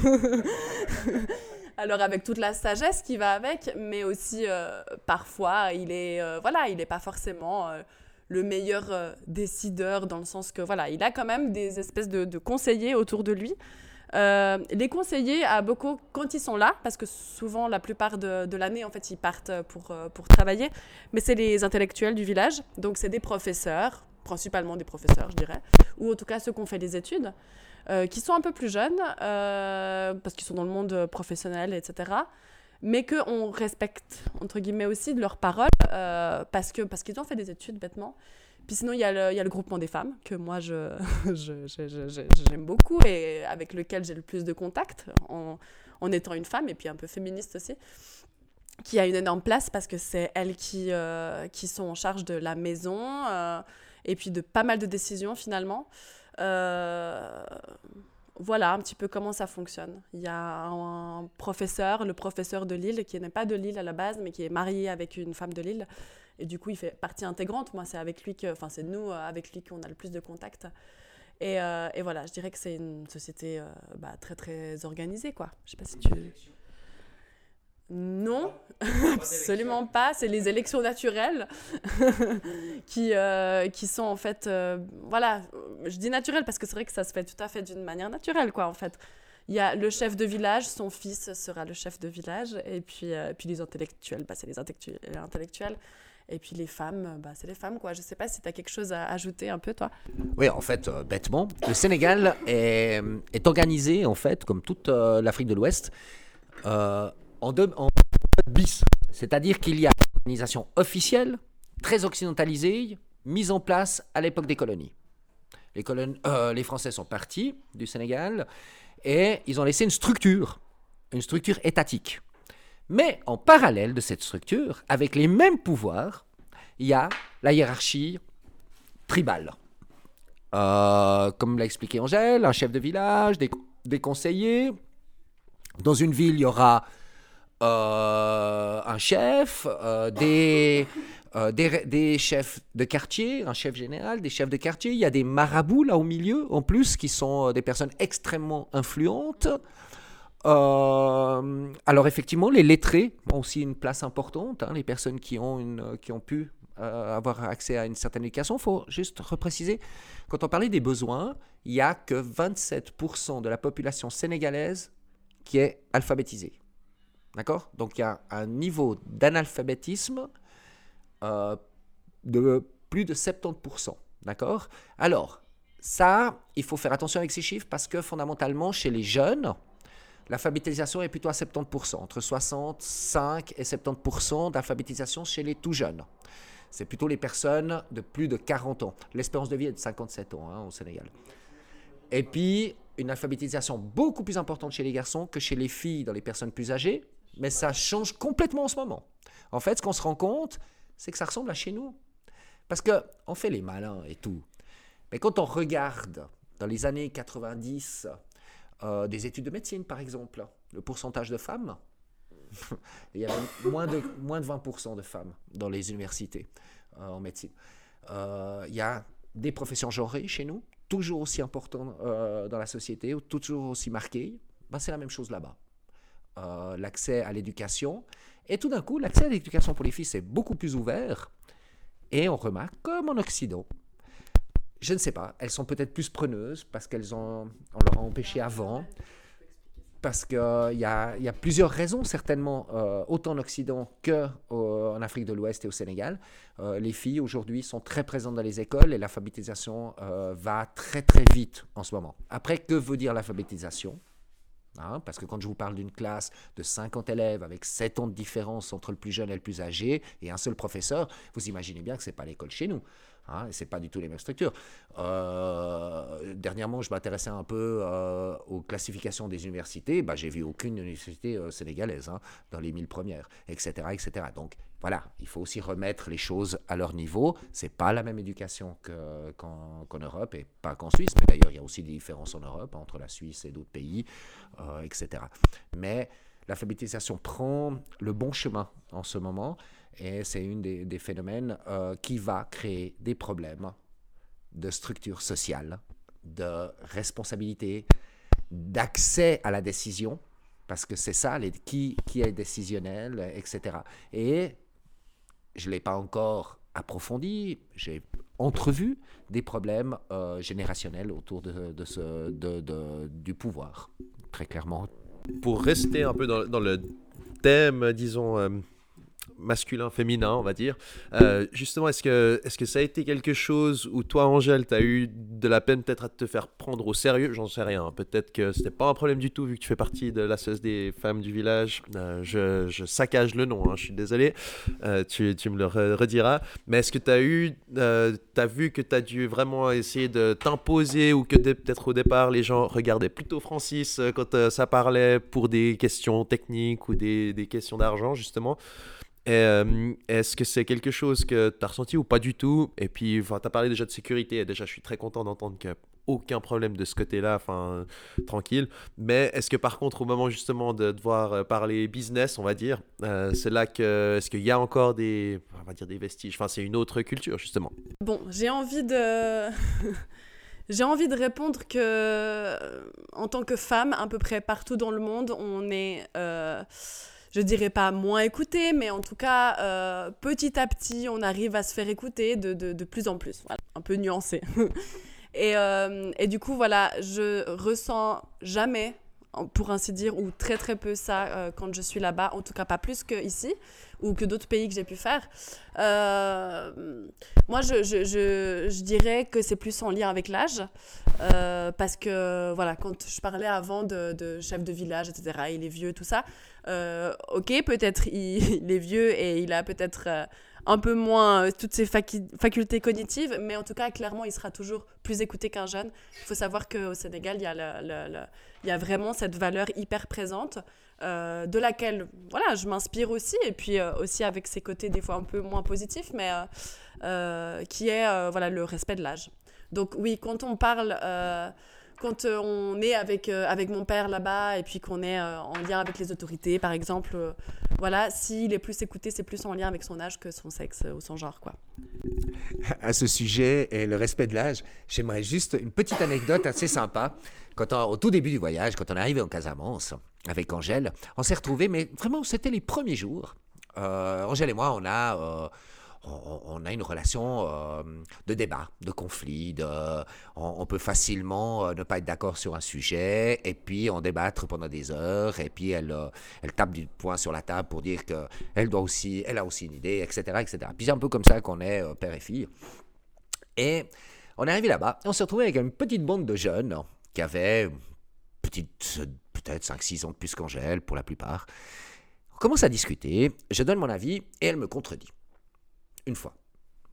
Alors avec toute la sagesse qui va avec, mais aussi euh, parfois il est euh, voilà, il n'est pas forcément euh, le meilleur décideur dans le sens que voilà, il a quand même des espèces de, conseillers autour de lui. Les conseillers, à beaucoup, quand ils sont là, parce que souvent, la plupart de, de l'année, en fait, ils partent pour, pour travailler, mais c'est les intellectuels du village. Donc, c'est des professeurs, principalement des professeurs, je dirais, ou en tout cas ceux qui ont fait des études, euh, qui sont un peu plus jeunes, euh, parce qu'ils sont dans le monde professionnel, etc. Mais qu'on respecte, entre guillemets, aussi de leurs paroles, euh, parce qu'ils parce qu'ils ont fait des études, bêtement. Puis sinon, il y, a le- y a le groupement des femmes, que moi, je, je- je- je- j'aime beaucoup et avec lequel j'ai le plus de contact en, en étant une femme et puis un peu féministe aussi, qui a une énorme place parce que c'est elles qui, qui sont en charge de la maison et puis de pas mal de décisions finalement. Euh, voilà un petit peu comment ça fonctionne. Il y a un professeur, le professeur de Lille, qui n'est pas de Lille à la base, mais qui est marié avec une femme de Lille. Et du coup, il fait partie intégrante. Moi, c'est avec lui que, enfin, c'est nous euh, avec lui qu'on a le plus de contact. Et, euh, et voilà, je dirais que c'est une société bah, très très organisée, quoi. Je sais pas si tu. Non, absolument pas. C'est les élections naturelles qui, euh, qui sont en fait. euh, voilà, je dis naturelles parce que c'est vrai que ça se fait tout à fait d'une manière naturelle, quoi, en fait. Il y a le chef de village, son fils sera le chef de village, et puis, euh, puis les intellectuels, bah, c'est les intellectuels. Et puis les femmes, bah, c'est les femmes, quoi. Je sais pas si tu as quelque chose à ajouter un peu, toi. Oui, en fait, euh, bêtement, le Sénégal est, est organisé, en fait, comme toute euh, l'Afrique de l'Ouest, euh, en deux en bis. C'est-à-dire qu'il y a une organisation officielle, très occidentalisée, mise en place à l'époque des colonies. Euh, les Français sont partis du Sénégal et ils ont laissé une structure, une structure étatique. Mais en parallèle de cette structure, avec les mêmes pouvoirs, il y a la hiérarchie tribale. Euh, comme l'a expliqué Angèle, un chef de village, des, des conseillers. Dans une ville, il y aura euh, un chef, euh, des, euh, des, chefs de quartier, un chef général, des chefs de quartier. Il y a des marabouts là au milieu, en plus, qui sont des personnes extrêmement influentes. Alors effectivement, les lettrés ont aussi une place importante, hein, les personnes qui ont, qui ont pu avoir accès à une certaine éducation. Il faut juste repréciser, quand on parlait des besoins, il n'y a que 27% de la population sénégalaise qui est alphabétisée. D'accord? Donc il y a un niveau d'analphabétisme euh, de plus de 70%. D'accord? Alors, ça, il faut faire attention avec ces chiffres parce que fondamentalement, chez les jeunes, l'alphabétisation est plutôt à 70%, entre 65 et 70% d'alphabétisation chez les tout jeunes. C'est plutôt les personnes de plus de 40 ans. L'espérance de vie est de 57 ans hein, au Sénégal. Et puis, une alphabétisation beaucoup plus importante chez les garçons que chez les filles dans les personnes plus âgées, mais ça change complètement en ce moment. En fait, ce qu'on se rend compte, c'est que ça ressemble à chez nous. Parce qu'on fait les malins et tout. Mais quand on regarde dans les années 90 euh, des études de médecine, par exemple, le pourcentage de femmes, il y avait moins de, moins de 20% de femmes dans les universités euh, en médecine. Euh, il y a des professions genrées chez nous, toujours aussi importantes dans la société, ou toujours aussi marquées. Ben, c'est la même chose là-bas. Euh, l'accès à l'éducation. Et tout d'un coup, l'accès à l'éducation pour les filles, c'est beaucoup plus ouvert. Et on remarque, comme en Occident, je ne sais pas, elles sont peut-être plus preneuses parce qu'elles ont, on leur a empêché avant. Parce qu'il y a, y a plusieurs raisons, certainement, euh, autant en Occident qu'en Afrique de l'Ouest et au Sénégal. Euh, les filles, aujourd'hui, sont très présentes dans les écoles et l'alphabétisation euh, va très, très vite en ce moment. Après, que veut dire l'alphabétisation? Hein, parce que quand je vous parle d'une classe de 50 élèves avec 7 ans de différence entre le plus jeune et le plus âgé et un seul professeur, vous imaginez bien que ce n'est pas l'école chez nous. Hein, et ce pas du tout les mêmes structures. Euh, dernièrement, je m'intéressais un peu euh, aux classifications des universités. Bah, J'ai vu aucune université euh, sénégalaise hein, dans les 1000 premières, etc., etc. Donc voilà, il faut aussi remettre les choses à leur niveau. Ce n'est pas la même éducation qu'en qu qu Europe et pas qu'en Suisse. Mais d'ailleurs, il y a aussi des différences en Europe entre la Suisse et d'autres pays, euh, etc. Mais l'alphabétisation prend le bon chemin en ce moment et c'est une des, des phénomènes euh, qui va créer des problèmes de structure sociale, de responsabilité, d'accès à la décision, parce que c'est ça, les, qui, qui est décisionnel, etc. Et je ne l'ai pas encore approfondi, j'ai entrevu des problèmes euh, générationnels autour de, de ce, de, du pouvoir, très clairement. Pour rester un peu dans, dans le thème, disons, euh, masculin-féminin, on va dire, euh, justement, est-ce que, est que ça a été quelque chose où toi, Angèle, tu as eu de la peine peut-être à te faire prendre au sérieux? J'en sais rien. Peut-être que c'était pas un problème du tout vu que tu fais partie de l'association des femmes du village. Euh, je, je saccage le nom, hein, je suis désolé. Euh, tu, tu me le re- rediras. Mais est-ce que tu as eu, vu que tu as dû vraiment essayer de t'imposer ou que peut-être au départ les gens regardaient plutôt Francis quand ça parlait pour des questions techniques ou des, des questions d'argent justement? Euh, Est-ce que c'est quelque chose que tu as ressenti ou pas du tout? Et puis, tu as parlé déjà de sécurité, et déjà je suis très content d'entendre qu'il n'y a aucun problème de ce côté-là, enfin, tranquille. Mais est-ce que par contre, au moment justement de devoir euh, parler business, on va dire, euh, c'est là que, est-ce qu'il y a encore des, on va dire des vestiges? Enfin, c'est une autre culture justement. Bon, j'ai envie de. j'ai envie de répondre que, euh, en tant que femme, à peu près partout dans le monde, on est. je dirais pas moins écouté, mais en tout cas, euh, petit à petit, on arrive à se faire écouter de, de, plus en plus. Voilà, un peu nuancé. et, euh, et du coup, voilà, je ressens jamais, pour ainsi dire, ou très très peu ça euh, quand je suis là-bas, en tout cas pas plus qu'ici, ou que d'autres pays que j'ai pu faire. Moi, je, je, je, je dirais que c'est plus en lien avec l'âge. parce que, voilà, quand je parlais avant de, chef de village, etc., il est vieux, tout ça, euh, ok, peut-être il, est vieux et il a peut-être euh, un peu moins euh, toutes ses facu- facultés cognitives, mais en tout cas, clairement, il sera toujours plus écouté qu'un jeune. Il faut savoir qu'au Sénégal, il y, a il y a vraiment cette valeur hyper présente. de laquelle voilà je m'inspire aussi et puis aussi avec ses côtés des fois un peu moins positifs mais qui est voilà le respect de l'âge donc oui quand on parle quand euh, on est avec euh, avec mon père là-bas et puis qu'on est euh, en lien avec les autorités par exemple voilà s'il est plus écouté c'est plus en lien avec son âge que son sexe ou son genre quoi à ce sujet et le respect de l'âge, j'aimerais juste une petite anecdote assez sympa. Quand on- au tout début du voyage, quand on est arrivé en Casamance avec Angèle, on s'est retrouvés, mais vraiment, c'était les premiers jours. Angèle et moi, on a, on, a une relation euh, de débat, de conflit. On, peut facilement euh, ne pas être d'accord sur un sujet et puis en débattre pendant des heures. Et puis elle, euh, elle tape du poing sur la table pour dire que elle doit aussi, elle a aussi une idée, etc., etc. Puis c'est un peu comme ça qu'on est père et fille. Et on est arrivé là-bas et on s'est retrouvé avec une petite bande de jeunes qui avaient peut-être 5-6 ans de plus qu'Angèle pour la plupart. On commence à discuter, je donne mon avis et elle me contredit. Une fois.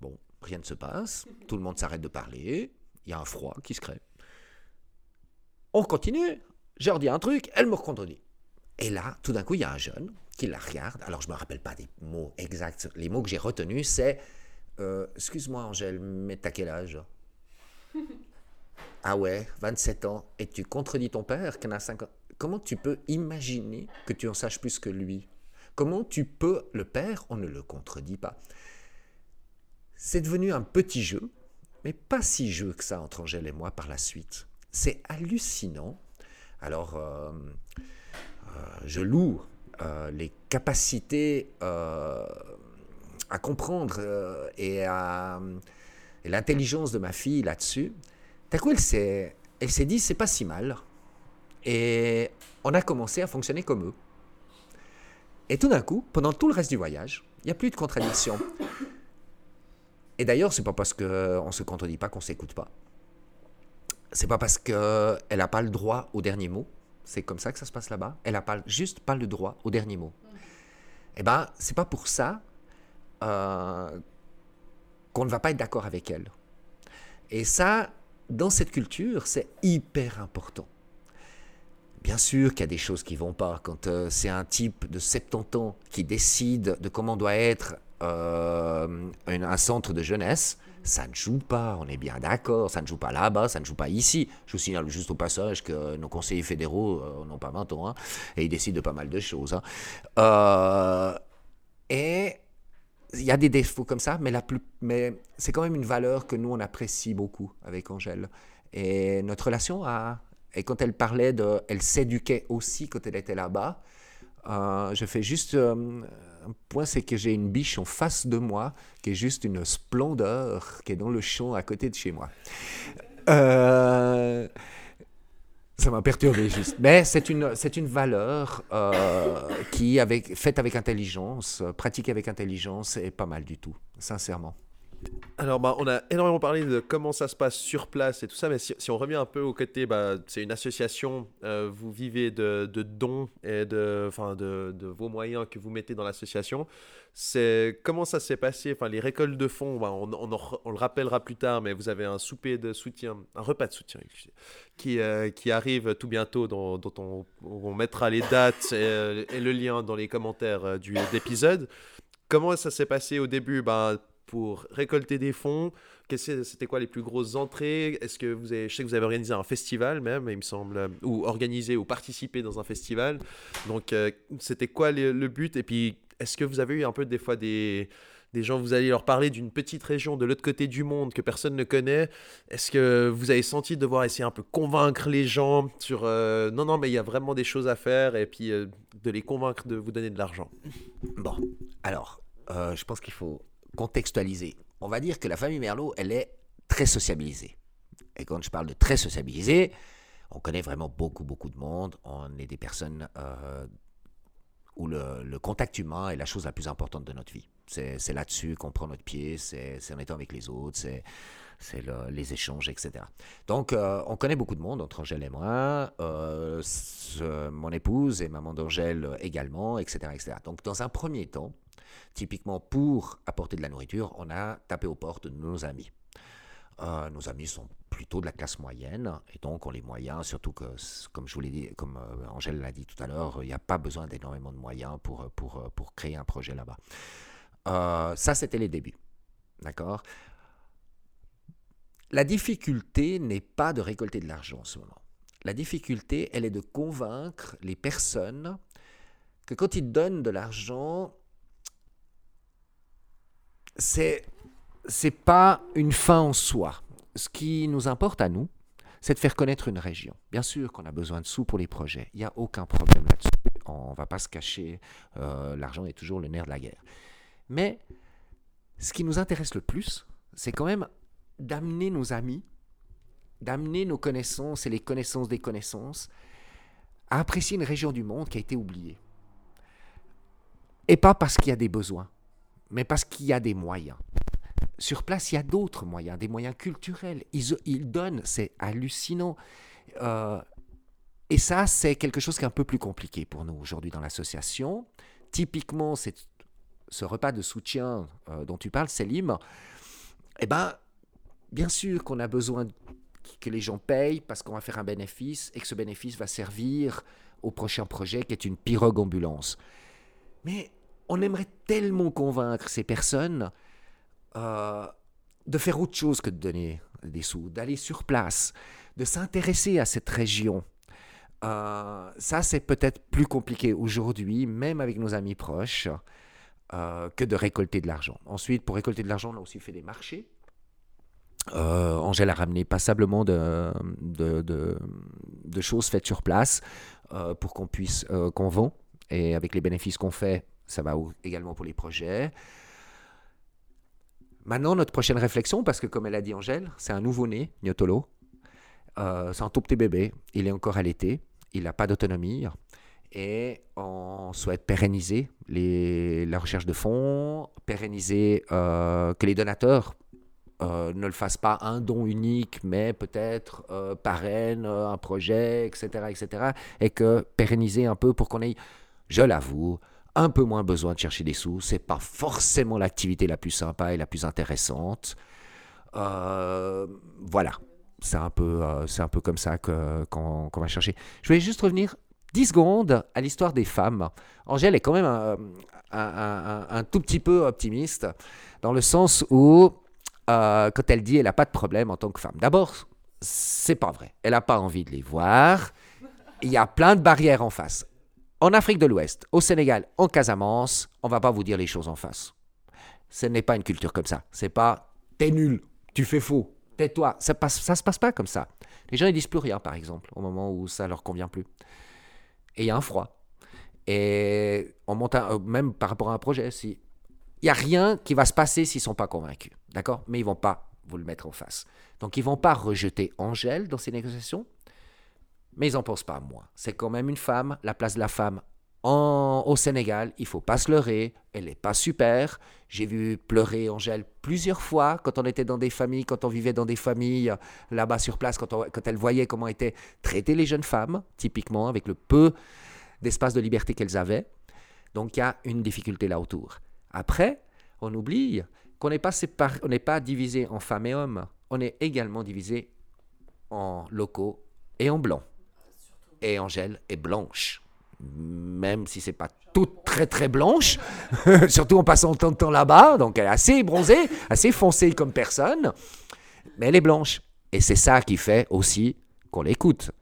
Bon, rien ne se passe, tout le monde s'arrête de parler, il y a un froid qui se crée. On continue, je leur dis un truc, elle me contredit. Et là, tout d'un coup, il y a un jeune qui la regarde. Alors, je ne me rappelle pas des mots exacts. Les mots que j'ai retenus, c'est euh, Excuse-moi, Angèle, mais t'as quel âge? Ah ouais, 27 ans. Et tu contredis ton père qui en a 50. Comment tu peux imaginer que tu en saches plus que lui? Comment tu peux. Le père, on ne le contredit pas. C'est devenu un petit jeu, mais pas si jeu que ça entre Angèle et moi par la suite. C'est hallucinant. Alors, euh, euh, je loue euh, les capacités à comprendre et l'intelligence de ma fille là-dessus. D'un coup, elle s'est, elle s'est dit, c'est pas si mal. Et on a commencé à fonctionner comme eux. Et tout d'un coup, pendant tout le reste du voyage, il n'y a plus de contradiction. Et d'ailleurs, c'est pas parce qu'on se contredit pas qu'on s'écoute pas. C'est pas parce qu'elle n'a pas le droit au dernier mot. C'est comme ça que ça se passe là-bas. Elle n'a juste pas le droit au dernier mot. Eh ben, c'est pas pour ça euh, qu'on ne va pas être d'accord avec elle. Et ça, dans cette culture, c'est hyper important. Bien sûr qu'il y a des choses qui vont pas. Quand euh, c'est un type de 70 ans qui décide de comment doit être euh, un, centre de jeunesse, ça ne joue pas, on est bien d'accord, ça ne joue pas là-bas, ça ne joue pas ici. Je vous signale juste au passage que nos conseillers fédéraux euh, n'ont pas 20 ans, hein, et ils décident de pas mal de choses. hein. Euh, et il y a des défauts comme ça, mais, mais c'est quand même une valeur que nous, on apprécie beaucoup avec Angèle. Et notre relation a... Et quand elle parlait de... Elle s'éduquait aussi quand elle était là-bas. Je fais juste un point, c'est que j'ai une biche en face de moi qui est juste une splendeur qui est dans le champ à côté de chez moi. Euh, ça m'a perturbé juste. Mais c'est une, c'est une valeur euh, qui, avec, faite avec intelligence, pratiquée avec intelligence, est pas mal du tout, sincèrement. Alors, bah, on a énormément parlé de comment ça se passe sur place et tout ça, mais si, on revient un peu au côté, bah, c'est une association, euh, vous vivez de, de dons et de, de, de vos moyens que vous mettez dans l'association. C'est comment ça s'est passé, enfin, les récoltes de fonds, bah, on, on, le rappellera plus tard, mais vous avez un souper de soutien, un repas de soutien qui, euh, qui arrive tout bientôt, dont, on, on mettra les dates et, euh, le lien dans les commentaires du d'épisode. Comment ça s'est passé au début? Bah, pour récolter des fonds. Qu'est-ce que- C'était quoi les plus grosses entrées? Est-ce que vous je sais que vous avez organisé un festival même, il me semble, euh, ou organisé ou participé dans un festival. Donc, euh, c'était quoi le, but? Et puis, est-ce que vous avez eu un peu des fois des, des gens, vous allez leur parler d'une petite région de l'autre côté du monde que personne ne connaît? Est-ce que vous avez senti devoir essayer un peu convaincre les gens sur euh, non, non, mais il y a vraiment des choses à faire et puis de les convaincre de vous donner de l'argent? Bon, alors, je pense qu'il faut contextualiser. On va dire que la famille Merlot, elle est très sociabilisée. Et quand je parle de très sociabilisée, on connaît vraiment beaucoup, beaucoup de monde. On est des personnes euh, où le, contact humain est la chose la plus importante de notre vie. C'est là-dessus qu'on prend notre pied, c'est en étant avec les autres, c'est c'est le- les échanges, etc. Donc, euh, on connaît beaucoup de monde, entre Angèle et moi, euh, mon épouse et maman d'Angèle également, etc., etc. Donc, dans un premier temps, typiquement pour apporter de la nourriture, on a tapé aux portes de nos amis. Euh, nos amis sont plutôt de la classe moyenne et donc ont les moyens, surtout que, comme euh, Angèle l'a dit tout à l'heure, il n'y a pas besoin d'énormément de moyens pour, pour, euh, pour créer un projet là-bas. Ça, c'était les débuts. D'accord? La difficulté n'est pas de récolter de l'argent en ce moment. La difficulté, elle est de convaincre les personnes que quand ils donnent de l'argent, c'est c'est pas une fin en soi. Ce qui nous importe à nous, c'est de faire connaître une région. Bien sûr qu'on a besoin de sous pour les projets. Il n'y a aucun problème là-dessus. On va pas se cacher. euh, L'argent est toujours le nerf de la guerre. Mais ce qui nous intéresse le plus, c'est quand même d'amener nos amis, d'amener nos connaissances et les connaissances des connaissances à apprécier une région du monde qui a été oubliée. Et pas parce qu'il y a des besoins, mais parce qu'il y a des moyens. Sur place, il y a d'autres moyens, des moyens culturels. Ils, ils donnent, c'est hallucinant. Euh, et ça, c'est quelque chose qui est un peu plus compliqué pour nous aujourd'hui dans l'association. Typiquement, ce repas de soutien euh, dont tu parles, Selim. Eh ben, bien sûr qu'on a besoin que les gens payent parce qu'on va faire un bénéfice et que ce bénéfice va servir au prochain projet qui est une pirogue ambulance. Mais on aimerait tellement convaincre ces personnes euh, de faire autre chose que de donner des sous, d'aller sur place, de s'intéresser à cette région. Euh, ça, c'est peut-être plus compliqué aujourd'hui, même avec nos amis proches, euh, que de récolter de l'argent. Ensuite, pour récolter de l'argent, on a aussi fait des marchés. Angèle a ramené passablement de, de, choses faites sur place pour qu'on puisse, qu'on vend. Et avec les bénéfices qu'on fait, ça va également pour les projets. Maintenant, notre prochaine réflexion, parce que comme elle a dit Angèle, c'est un nouveau-né, Niotolo. Euh, c'est un tout petit bébé. Il est encore l'été. Il n'a pas d'autonomie. Et on souhaite pérenniser la recherche de fonds, pérenniser euh, que les donateurs euh, ne le fassent pas un don unique, mais peut-être parrainent un projet, etc., etc. Et que pérenniser un peu pour qu'on ait, je l'avoue, un peu moins besoin de chercher des sous. C'est pas forcément l'activité la plus sympa et la plus intéressante. Euh, voilà, c'est un peu, euh, un peu comme ça qu'on va chercher. Je voulais juste revenir 10 secondes à l'histoire des femmes. Angèle est quand même un- un tout petit peu optimiste dans le sens où euh, quand elle dit elle n'a pas de problème en tant que femme. D'abord, c'est pas vrai. Elle n'a pas envie de les voir. Il y a plein de barrières en face. En Afrique de l'Ouest, au Sénégal, en Casamance, on va pas vous dire les choses en face. Ce n'est pas une culture comme ça. C'est pas t'es nul, tu fais faux, tais-toi. Ça ça se passe pas comme ça. Les gens ils disent plus rien, par exemple, au moment où ça leur convient plus. Et il y a un froid. Et on monte euh, même par rapport à un projet, il y a rien qui va se passer s'ils sont pas convaincus, d'accord? Mais ils vont pas vous le mettre en face. Donc ils vont pas rejeter Angèle dans ces négociations, mais ils n'en pensent pas moins. C'est quand même une femme, la place de la femme au Sénégal, il faut pas se leurrer, elle n'est pas super. J'ai vu pleurer Angèle plusieurs fois quand on était dans des familles, quand on vivait dans des familles euh, là-bas sur place, quand, elle voyait comment étaient traitées les jeunes femmes, typiquement, avec le peu d'espace de liberté qu'elles avaient. Donc il y a une difficulté là autour. Après, on oublie qu'on n'est pas, n'est pas divisé en femmes et hommes, on est également divisé en locaux et en blancs. Et Angèle est blanche, même si c'est pas toute très très blanche, surtout en passant tant de temps là-bas, donc elle est assez bronzée, assez foncée comme personne, mais elle est blanche. Et c'est ça qui fait aussi qu'on l'écoute.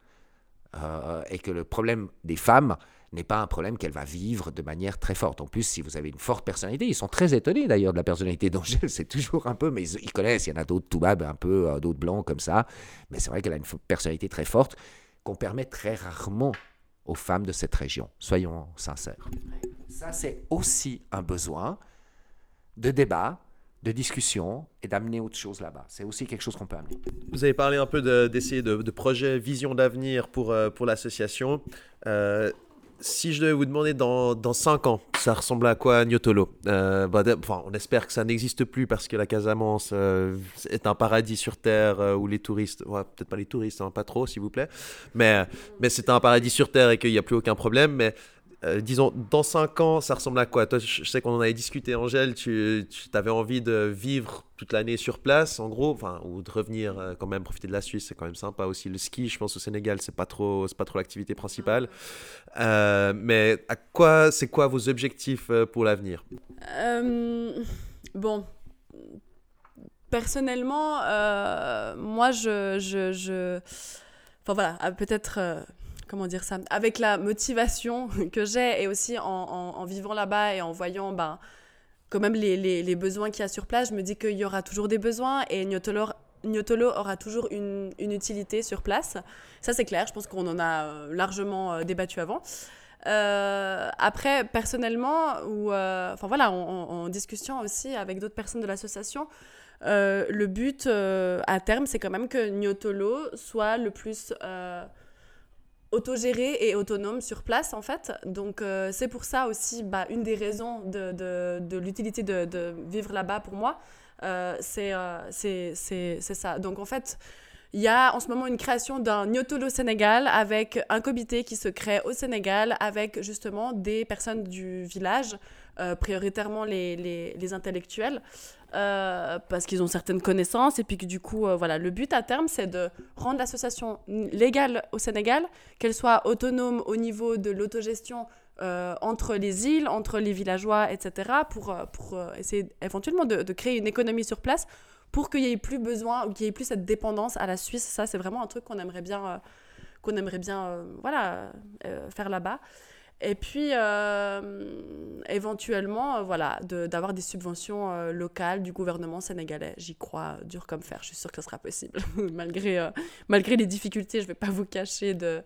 Euh, et que le problème des femmes n'est pas un problème qu'elle va vivre de manière très forte. En plus, si vous avez une forte personnalité, ils sont très étonnés d'ailleurs de la personnalité d'Angèle, c'est toujours un peu, mais ils, connaissent, il y en a d'autres tout bab, un peu, euh, d'autres blancs comme ça, mais c'est vrai qu'elle a une personnalité très forte qu'on permet très rarement aux femmes de cette région, soyons sincères. Ça, c'est aussi un besoin de débat, de discussion et d'amener autre chose là-bas. C'est aussi quelque chose qu'on peut amener. Vous avez parlé un peu de- d'essayer de, de, projets, vision d'avenir pour, euh, pour l'association. Euh, si je devais vous demander dans, dans 5 ans, ça ressemble à quoi Niotolo euh, bah, On espère que ça n'existe plus parce que la Casamance euh, est un paradis sur Terre euh, où les touristes, ouais, peut-être pas les touristes, hein, pas trop s'il vous plaît, mais, mais c'est un paradis sur Terre et qu'il n'y a plus aucun problème. Mais euh, disons, dans 5 ans, ça ressemble à quoi? Toi, je je sais qu'on en avait discuté, Angèle, tu, tu avais envie de vivre toute l'année sur place, en gros, enfin, ou de revenir euh, quand même profiter de la Suisse, c'est quand même sympa aussi. Le ski, je pense au Sénégal, c'est pas trop, c'est pas trop l'activité principale. Euh, mais à quoi, c'est quoi vos objectifs pour l'avenir? Bon, personnellement, moi, je, je, je- enfin voilà, ah, peut-être, comment dire ça, avec la motivation que j'ai et aussi en, vivant là-bas et en voyant, ben, quand même les, les- besoins qu'il y a sur place, je me dis qu'il y aura toujours des besoins et Niotolo, aura toujours une, une utilité sur place. Ça, c'est clair. Je pense qu'on en a euh, largement euh, débattu avant. Euh, après, personnellement, ou voilà, en, discussion aussi avec d'autres personnes de l'association, le but à terme, c'est quand même que Niotolo soit le plus autogéré et autonome sur place en fait. Donc euh, c'est pour ça aussi bah, une des raisons de, l'utilité de, vivre là-bas pour moi. Euh, c'est euh, c'est ça. Donc en fait, il y a en ce moment une création d'un Niotolo Sénégal avec un comité qui se crée au Sénégal avec justement des personnes du village, prioritairement les, les intellectuels, euh, parce qu'ils ont certaines connaissances et puis que du coup, euh, voilà, le but à terme, c'est de rendre l'association légale au Sénégal, qu'elle soit autonome au niveau de l'autogestion euh, entre les îles, entre les villageois, etc., pour, pour essayer éventuellement de, créer une économie sur place pour qu'il n'y ait plus besoin ou qu'il n'y ait plus cette dépendance à la Suisse. Ça, c'est vraiment un truc qu'on aimerait bien, qu'on aimerait bien voilà, faire là-bas. Et puis, euh, éventuellement, euh, voilà, d'avoir des subventions euh, locales du gouvernement sénégalais. J'y crois dur comme fer. Je suis sûre que ce sera possible. malgré, malgré les difficultés, je ne vais pas vous cacher de,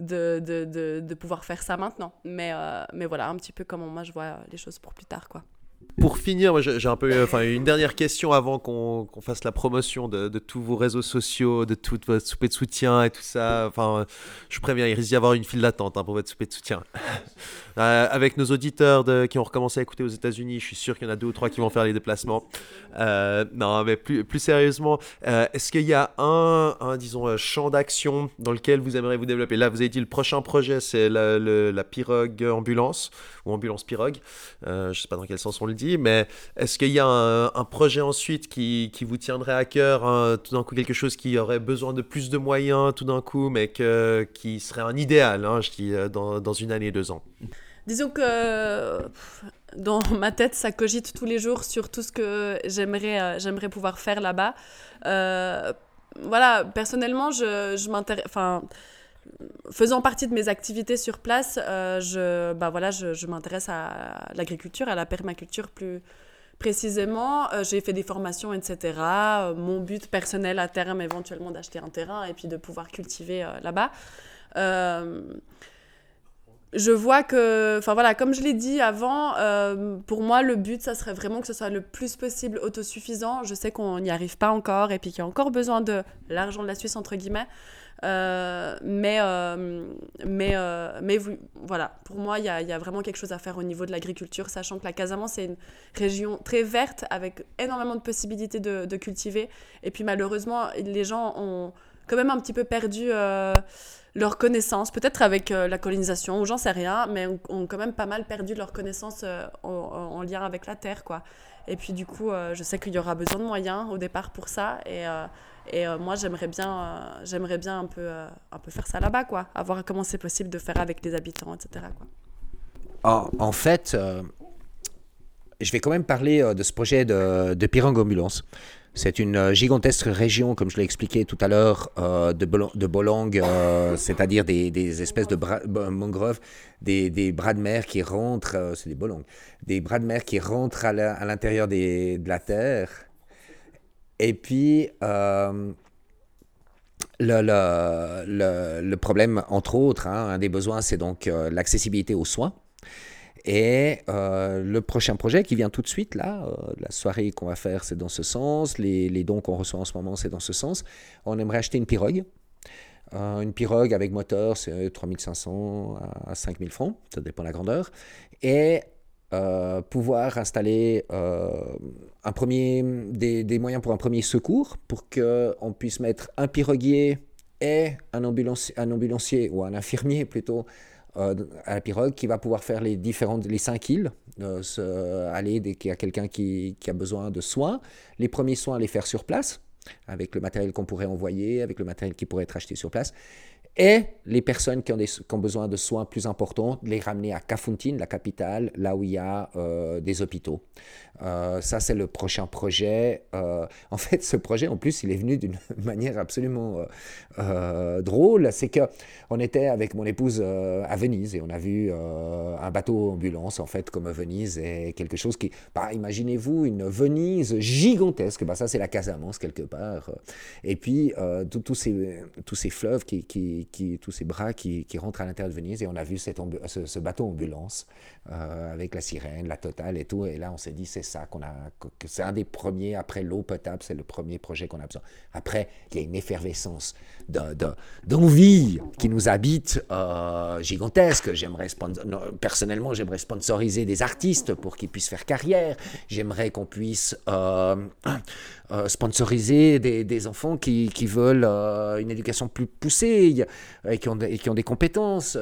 de, de, de, pouvoir faire ça maintenant. Mais, mais voilà, un petit peu comment moi je vois les choses pour plus tard, quoi. Pour finir, j'ai un peu, euh, enfin, une dernière question avant qu'on fasse la promotion de, tous vos réseaux sociaux, de toute votre souper de soutien et tout ça. Enfin, je préviens, il risque d'y avoir une file d'attente hein, pour votre souper de soutien. Euh, avec nos auditeurs qui ont recommencé à écouter aux États-Unis, je suis sûr qu'il y en a deux ou trois qui vont faire les déplacements. Euh, non, mais plus, sérieusement, euh, est-ce qu'il y a un, disons, champ d'action dans lequel vous aimeriez vous développer? Là, vous avez dit le prochain projet, c'est la, pirogue ambulance ou ambulance pirogue. Je sais pas dans quel sens on le dit, mais est-ce qu'il y a un, projet ensuite qui, vous tiendrait à cœur, tout d'un coup quelque chose qui aurait besoin de plus de moyens tout d'un coup, mais qui serait un idéal, hein, je dis, dans, dans une année, deux ans? Disons que dans ma tête, ça cogite tous les jours sur tout ce que j'aimerais euh, j'aimerais pouvoir faire là-bas. Euh, voilà, personnellement, je, je m'intéresse. Enfin, faisant partie de mes activités sur place, euh, je, bah voilà, je, je m'intéresse à l'agriculture, à la permaculture plus précisément. J'ai fait des formations, etc. Mon but personnel à terme, éventuellement, d'acheter un terrain et puis de pouvoir cultiver là-bas. Je vois que, enfin voilà, comme je l'ai dit avant, euh, pour moi, le but, ça serait vraiment que ce soit le plus possible autosuffisant. Je sais qu'on n'y arrive pas encore et puis qu'il y a encore besoin de l'argent de la Suisse, entre guillemets. Euh, mais, euh, mais, voilà, pour moi, il y a, vraiment quelque chose à faire au niveau de l'agriculture, sachant que la Casamance, c'est une région très verte avec énormément de possibilités de, cultiver. Et puis malheureusement, les gens ont quand même un petit peu perdu leur connaissance, peut-être avec euh, la colonisation, ou j'en sais rien, mais ont, quand même pas mal perdu leur connaissance euh, en, lien avec la terre, quoi. Et puis du coup, euh, je sais qu'il y aura besoin de moyens au départ pour ça, et, et moi j'aimerais bien, j'aimerais bien un peu, un peu faire ça là-bas, quoi, avoir comment c'est possible de faire avec les habitants, etc. Quoi. En, fait, je vais quand même parler de ce projet de, de Pirang Ambulance. C'est une euh, gigantesque région, comme je l'ai expliqué tout à l'heure, euh, de, de Bolong, euh, c'est-à-dire des, espèces de mangroves, des, bras de mer qui rentrent, c'est des Bolong, des bras de mer qui rentrent à l'intérieur de la terre. Et puis, le, le, problème, entre autres, hein, un des besoins, c'est donc l'accessibilité aux soins. Et euh, le prochain projet qui vient tout de suite, là, euh, la soirée qu'on va faire, c'est dans ce sens. Les, dons qu'on reçoit en ce moment, c'est dans ce sens. On aimerait acheter une pirogue. Euh, une pirogue avec moteur, c'est 3500 à 5000 francs, ça dépend de la grandeur. Et pouvoir installer un premier, des, moyens pour un premier secours, pour qu'on puisse mettre un piroguier et un un ambulancier ou un infirmier plutôt euh, à la pirogue qui va pouvoir faire les différentes les cinq îles, euh, aller dès qu'il y a quelqu'un qui, qui, a besoin de soins, les premiers soins les faire sur place avec le matériel qu'on pourrait envoyer, avec le matériel qui pourrait être acheté sur place, et les personnes qui ont, besoin de soins plus importants, les ramener à Kafountine, la capitale, là où il y a euh, des hôpitaux. Euh, ça, c'est le prochain projet. Euh, en fait, ce projet, en plus, il est venu d'une manière absolument drôle. C'est que on était avec mon épouse à Venise et on a vu un bateau ambulance, en fait, comme Venise, et quelque chose qui... Bah, Imaginez-vous une Venise gigantesque. Bah, ça, c'est la Casamance, quelque part. Et puis, tous ces, ces fleuves qui qui, tous ces bras qui, qui, rentrent à l'intérieur de Venise et on a vu cette ce, bateau ambulance euh, avec la sirène, la totale et tout. Et là, on s'est dit, c'est ça qu'on a, que c'est un des premiers, après l'eau potable, c'est le premier projet qu'on a besoin. Après, il y a une effervescence d'envie qui nous habite euh, gigantesque. J'aimerais personnellement, j'aimerais sponsoriser des artistes pour qu'ils puissent faire carrière. J'aimerais qu'on puisse euh, sponsoriser des, des, enfants qui, qui veulent une éducation plus poussée et qui ont, et qui ont des compétences.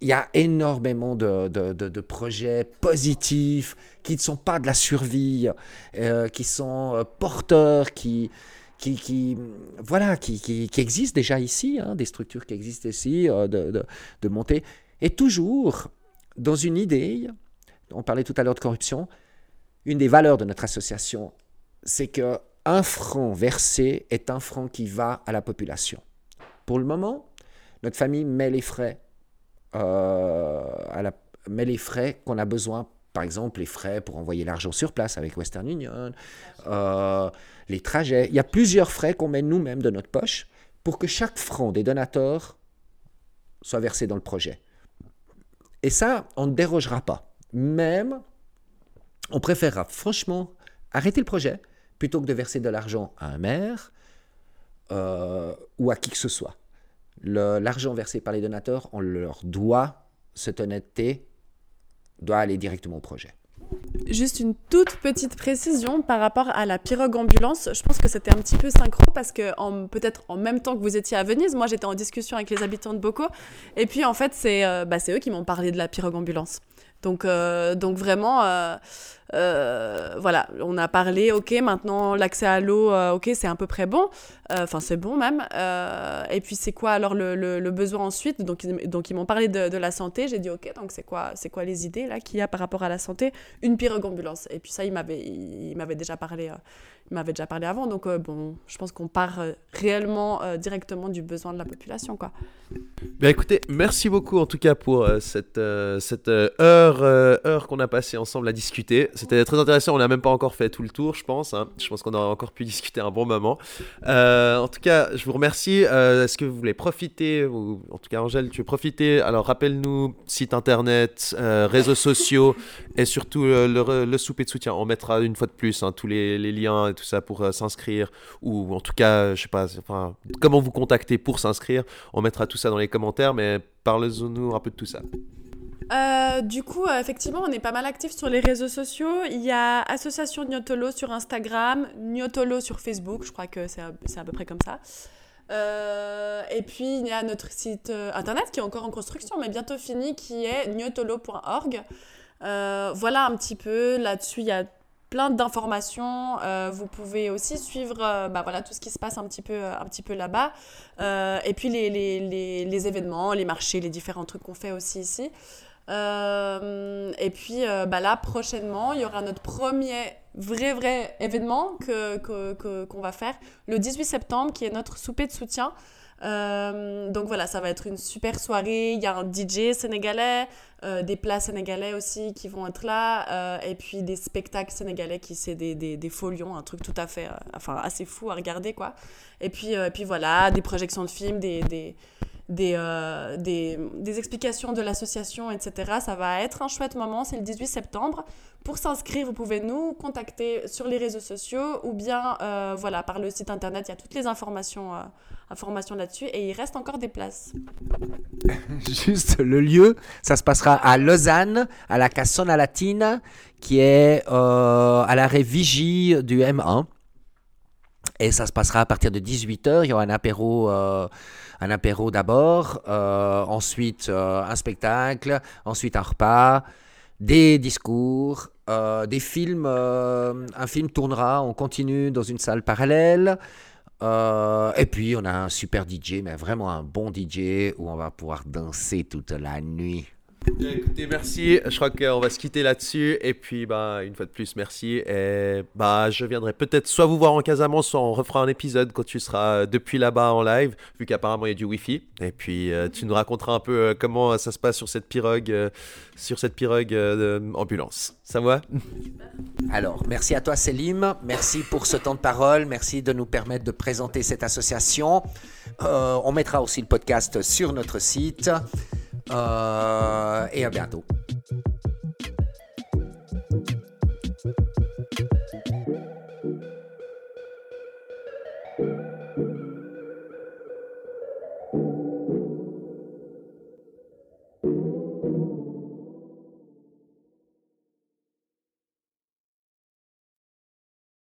Il y a énormément de, de, de, projets positifs qui ne sont pas de la survie, euh, qui sont euh, porteurs, qui, qui, qui, voilà, qui, qui, qui, existent déjà ici, hein, des structures qui existent ici, euh, de, de, monter. Et toujours dans une idée, on parlait tout à l'heure de corruption, une des valeurs de notre association, c'est que un franc versé est un franc qui va à la population. Pour le moment, notre famille met les frais, euh, met les frais qu'on a besoin par exemple les frais pour envoyer l'argent sur place avec Western Union, euh, les trajets. Il y a plusieurs frais qu'on met nous-mêmes de notre poche pour que chaque franc des donateurs soit versé dans le projet. Et ça, on ne dérogera pas. Même, on préférera franchement arrêter le projet plutôt que de verser de l'argent à un maire euh, ou à qui que ce soit l'argent versé par les donateurs, on leur doit cette honnêteté, doit aller directement au projet. Juste une toute petite précision par rapport à la pirogue ambulance. Je pense que c'était un petit peu synchro parce que peut-être en même temps que vous étiez à Venise, moi j'étais en discussion avec les habitants de Bocco. Et puis en fait, c'est euh, bah, eux qui m'ont parlé de la pirogue ambulance. Donc, euh, donc vraiment, euh, euh, voilà, on a parlé, ok, maintenant l'accès à l'eau, ok, c'est à peu près bon, enfin c'est bon même. et puis c'est quoi alors le, le, besoin ensuite? Donc, donc ils m'ont parlé de, la santé, j'ai dit ok, donc c'est quoi, c'est quoi les idées là qu'il y a par rapport à la santé? Une pirogue ambulance. Et puis ça, il m'avait, déjà parlé, déjà parlé avant. Donc bon, je pense qu'on part réellement directement du besoin de la population, quoi. Bien écoutez, merci beaucoup en tout cas pour cette, cette euh, euh, heure qu'on a passée ensemble à discuter. C'était très intéressant, on n'a même pas encore fait tout le tour, je pense. hein. Je pense qu'on aurait encore pu discuter un bon moment. Euh, en tout cas, je vous remercie. Euh, Est-ce que vous voulez profiter, en tout cas Angèle, tu veux profiter? Alors rappelle-nous site internet, réseaux sociaux et surtout le, souper de soutien. On mettra une fois de plus hein, tous les, liens et tout ça pour s'inscrire ou en tout cas, je sais pas, comment vous contacter pour s'inscrire. On mettra tout ça dans les commentaires, mais parlez-nous un peu de tout ça. Euh, du coup, euh, effectivement, on est pas mal actifs sur les réseaux sociaux. Il y a Association Niotolo sur Instagram, Niotolo sur Facebook, je crois que c'est à, à peu près comme ça. Euh, et puis, il y a notre site internet qui est encore en construction, mais bientôt fini, qui est niotolo.org. Euh, voilà un petit peu, là-dessus, il y a plein d'informations. Vous pouvez aussi suivre bah, voilà, tout ce qui se passe un petit peu, peu là-bas. Et puis les, les, les événements, les marchés, les différents trucs qu'on fait aussi ici. Euh, et puis euh, bah là, prochainement, il y aura notre premier vrai, vrai événement que, que, que- qu'on va faire le 18 septembre, qui est notre souper de soutien. Euh, donc voilà, ça va être une super soirée. Il y a un DJ sénégalais, des plats sénégalais aussi qui vont être là, et puis des spectacles sénégalais qui c'est des, des, des un truc tout à fait, enfin assez fou à regarder quoi. Et puis, puis voilà, des projections de films, des, des, euh, des, des explications de l'association, etc. Ça va être un chouette moment, c'est le 18 septembre. Pour s'inscrire, vous pouvez nous contacter sur les réseaux sociaux ou bien euh, voilà, par le site internet, il y a toutes les informations, euh, informations là-dessus et il reste encore des places. Juste le lieu, ça se passera à Lausanne, à la Cassona Latina, qui est à l'arrêt Vigie du M1. Et ça se passera à partir de 18h. Il y aura un apéro, un apéro d'abord, euh, ensuite euh, un spectacle, ensuite un repas, des discours, euh, des films. un film tournera, on continue dans une salle parallèle. Et puis on a un super DJ, mais vraiment un bon DJ où on va pouvoir danser toute la nuit. Écoutez, merci. Je crois qu'on va se quitter là-dessus. Et puis, bah, une fois de plus, merci. Et bah, je viendrai peut-être soit vous voir en Casamance, soit on refera un épisode quand tu seras depuis là-bas en live, vu qu'apparemment il y a du Wi-Fi. Et puis, euh, tu nous raconteras un peu euh, comment ça se passe sur cette pirogue, euh, sur cette pirogue euh, ambulance. Ça va? Alors, merci à toi Selim, merci pour ce temps de parole, merci de nous permettre de présenter cette association. Euh, on mettra aussi le podcast sur notre site. Euh, et à bientôt.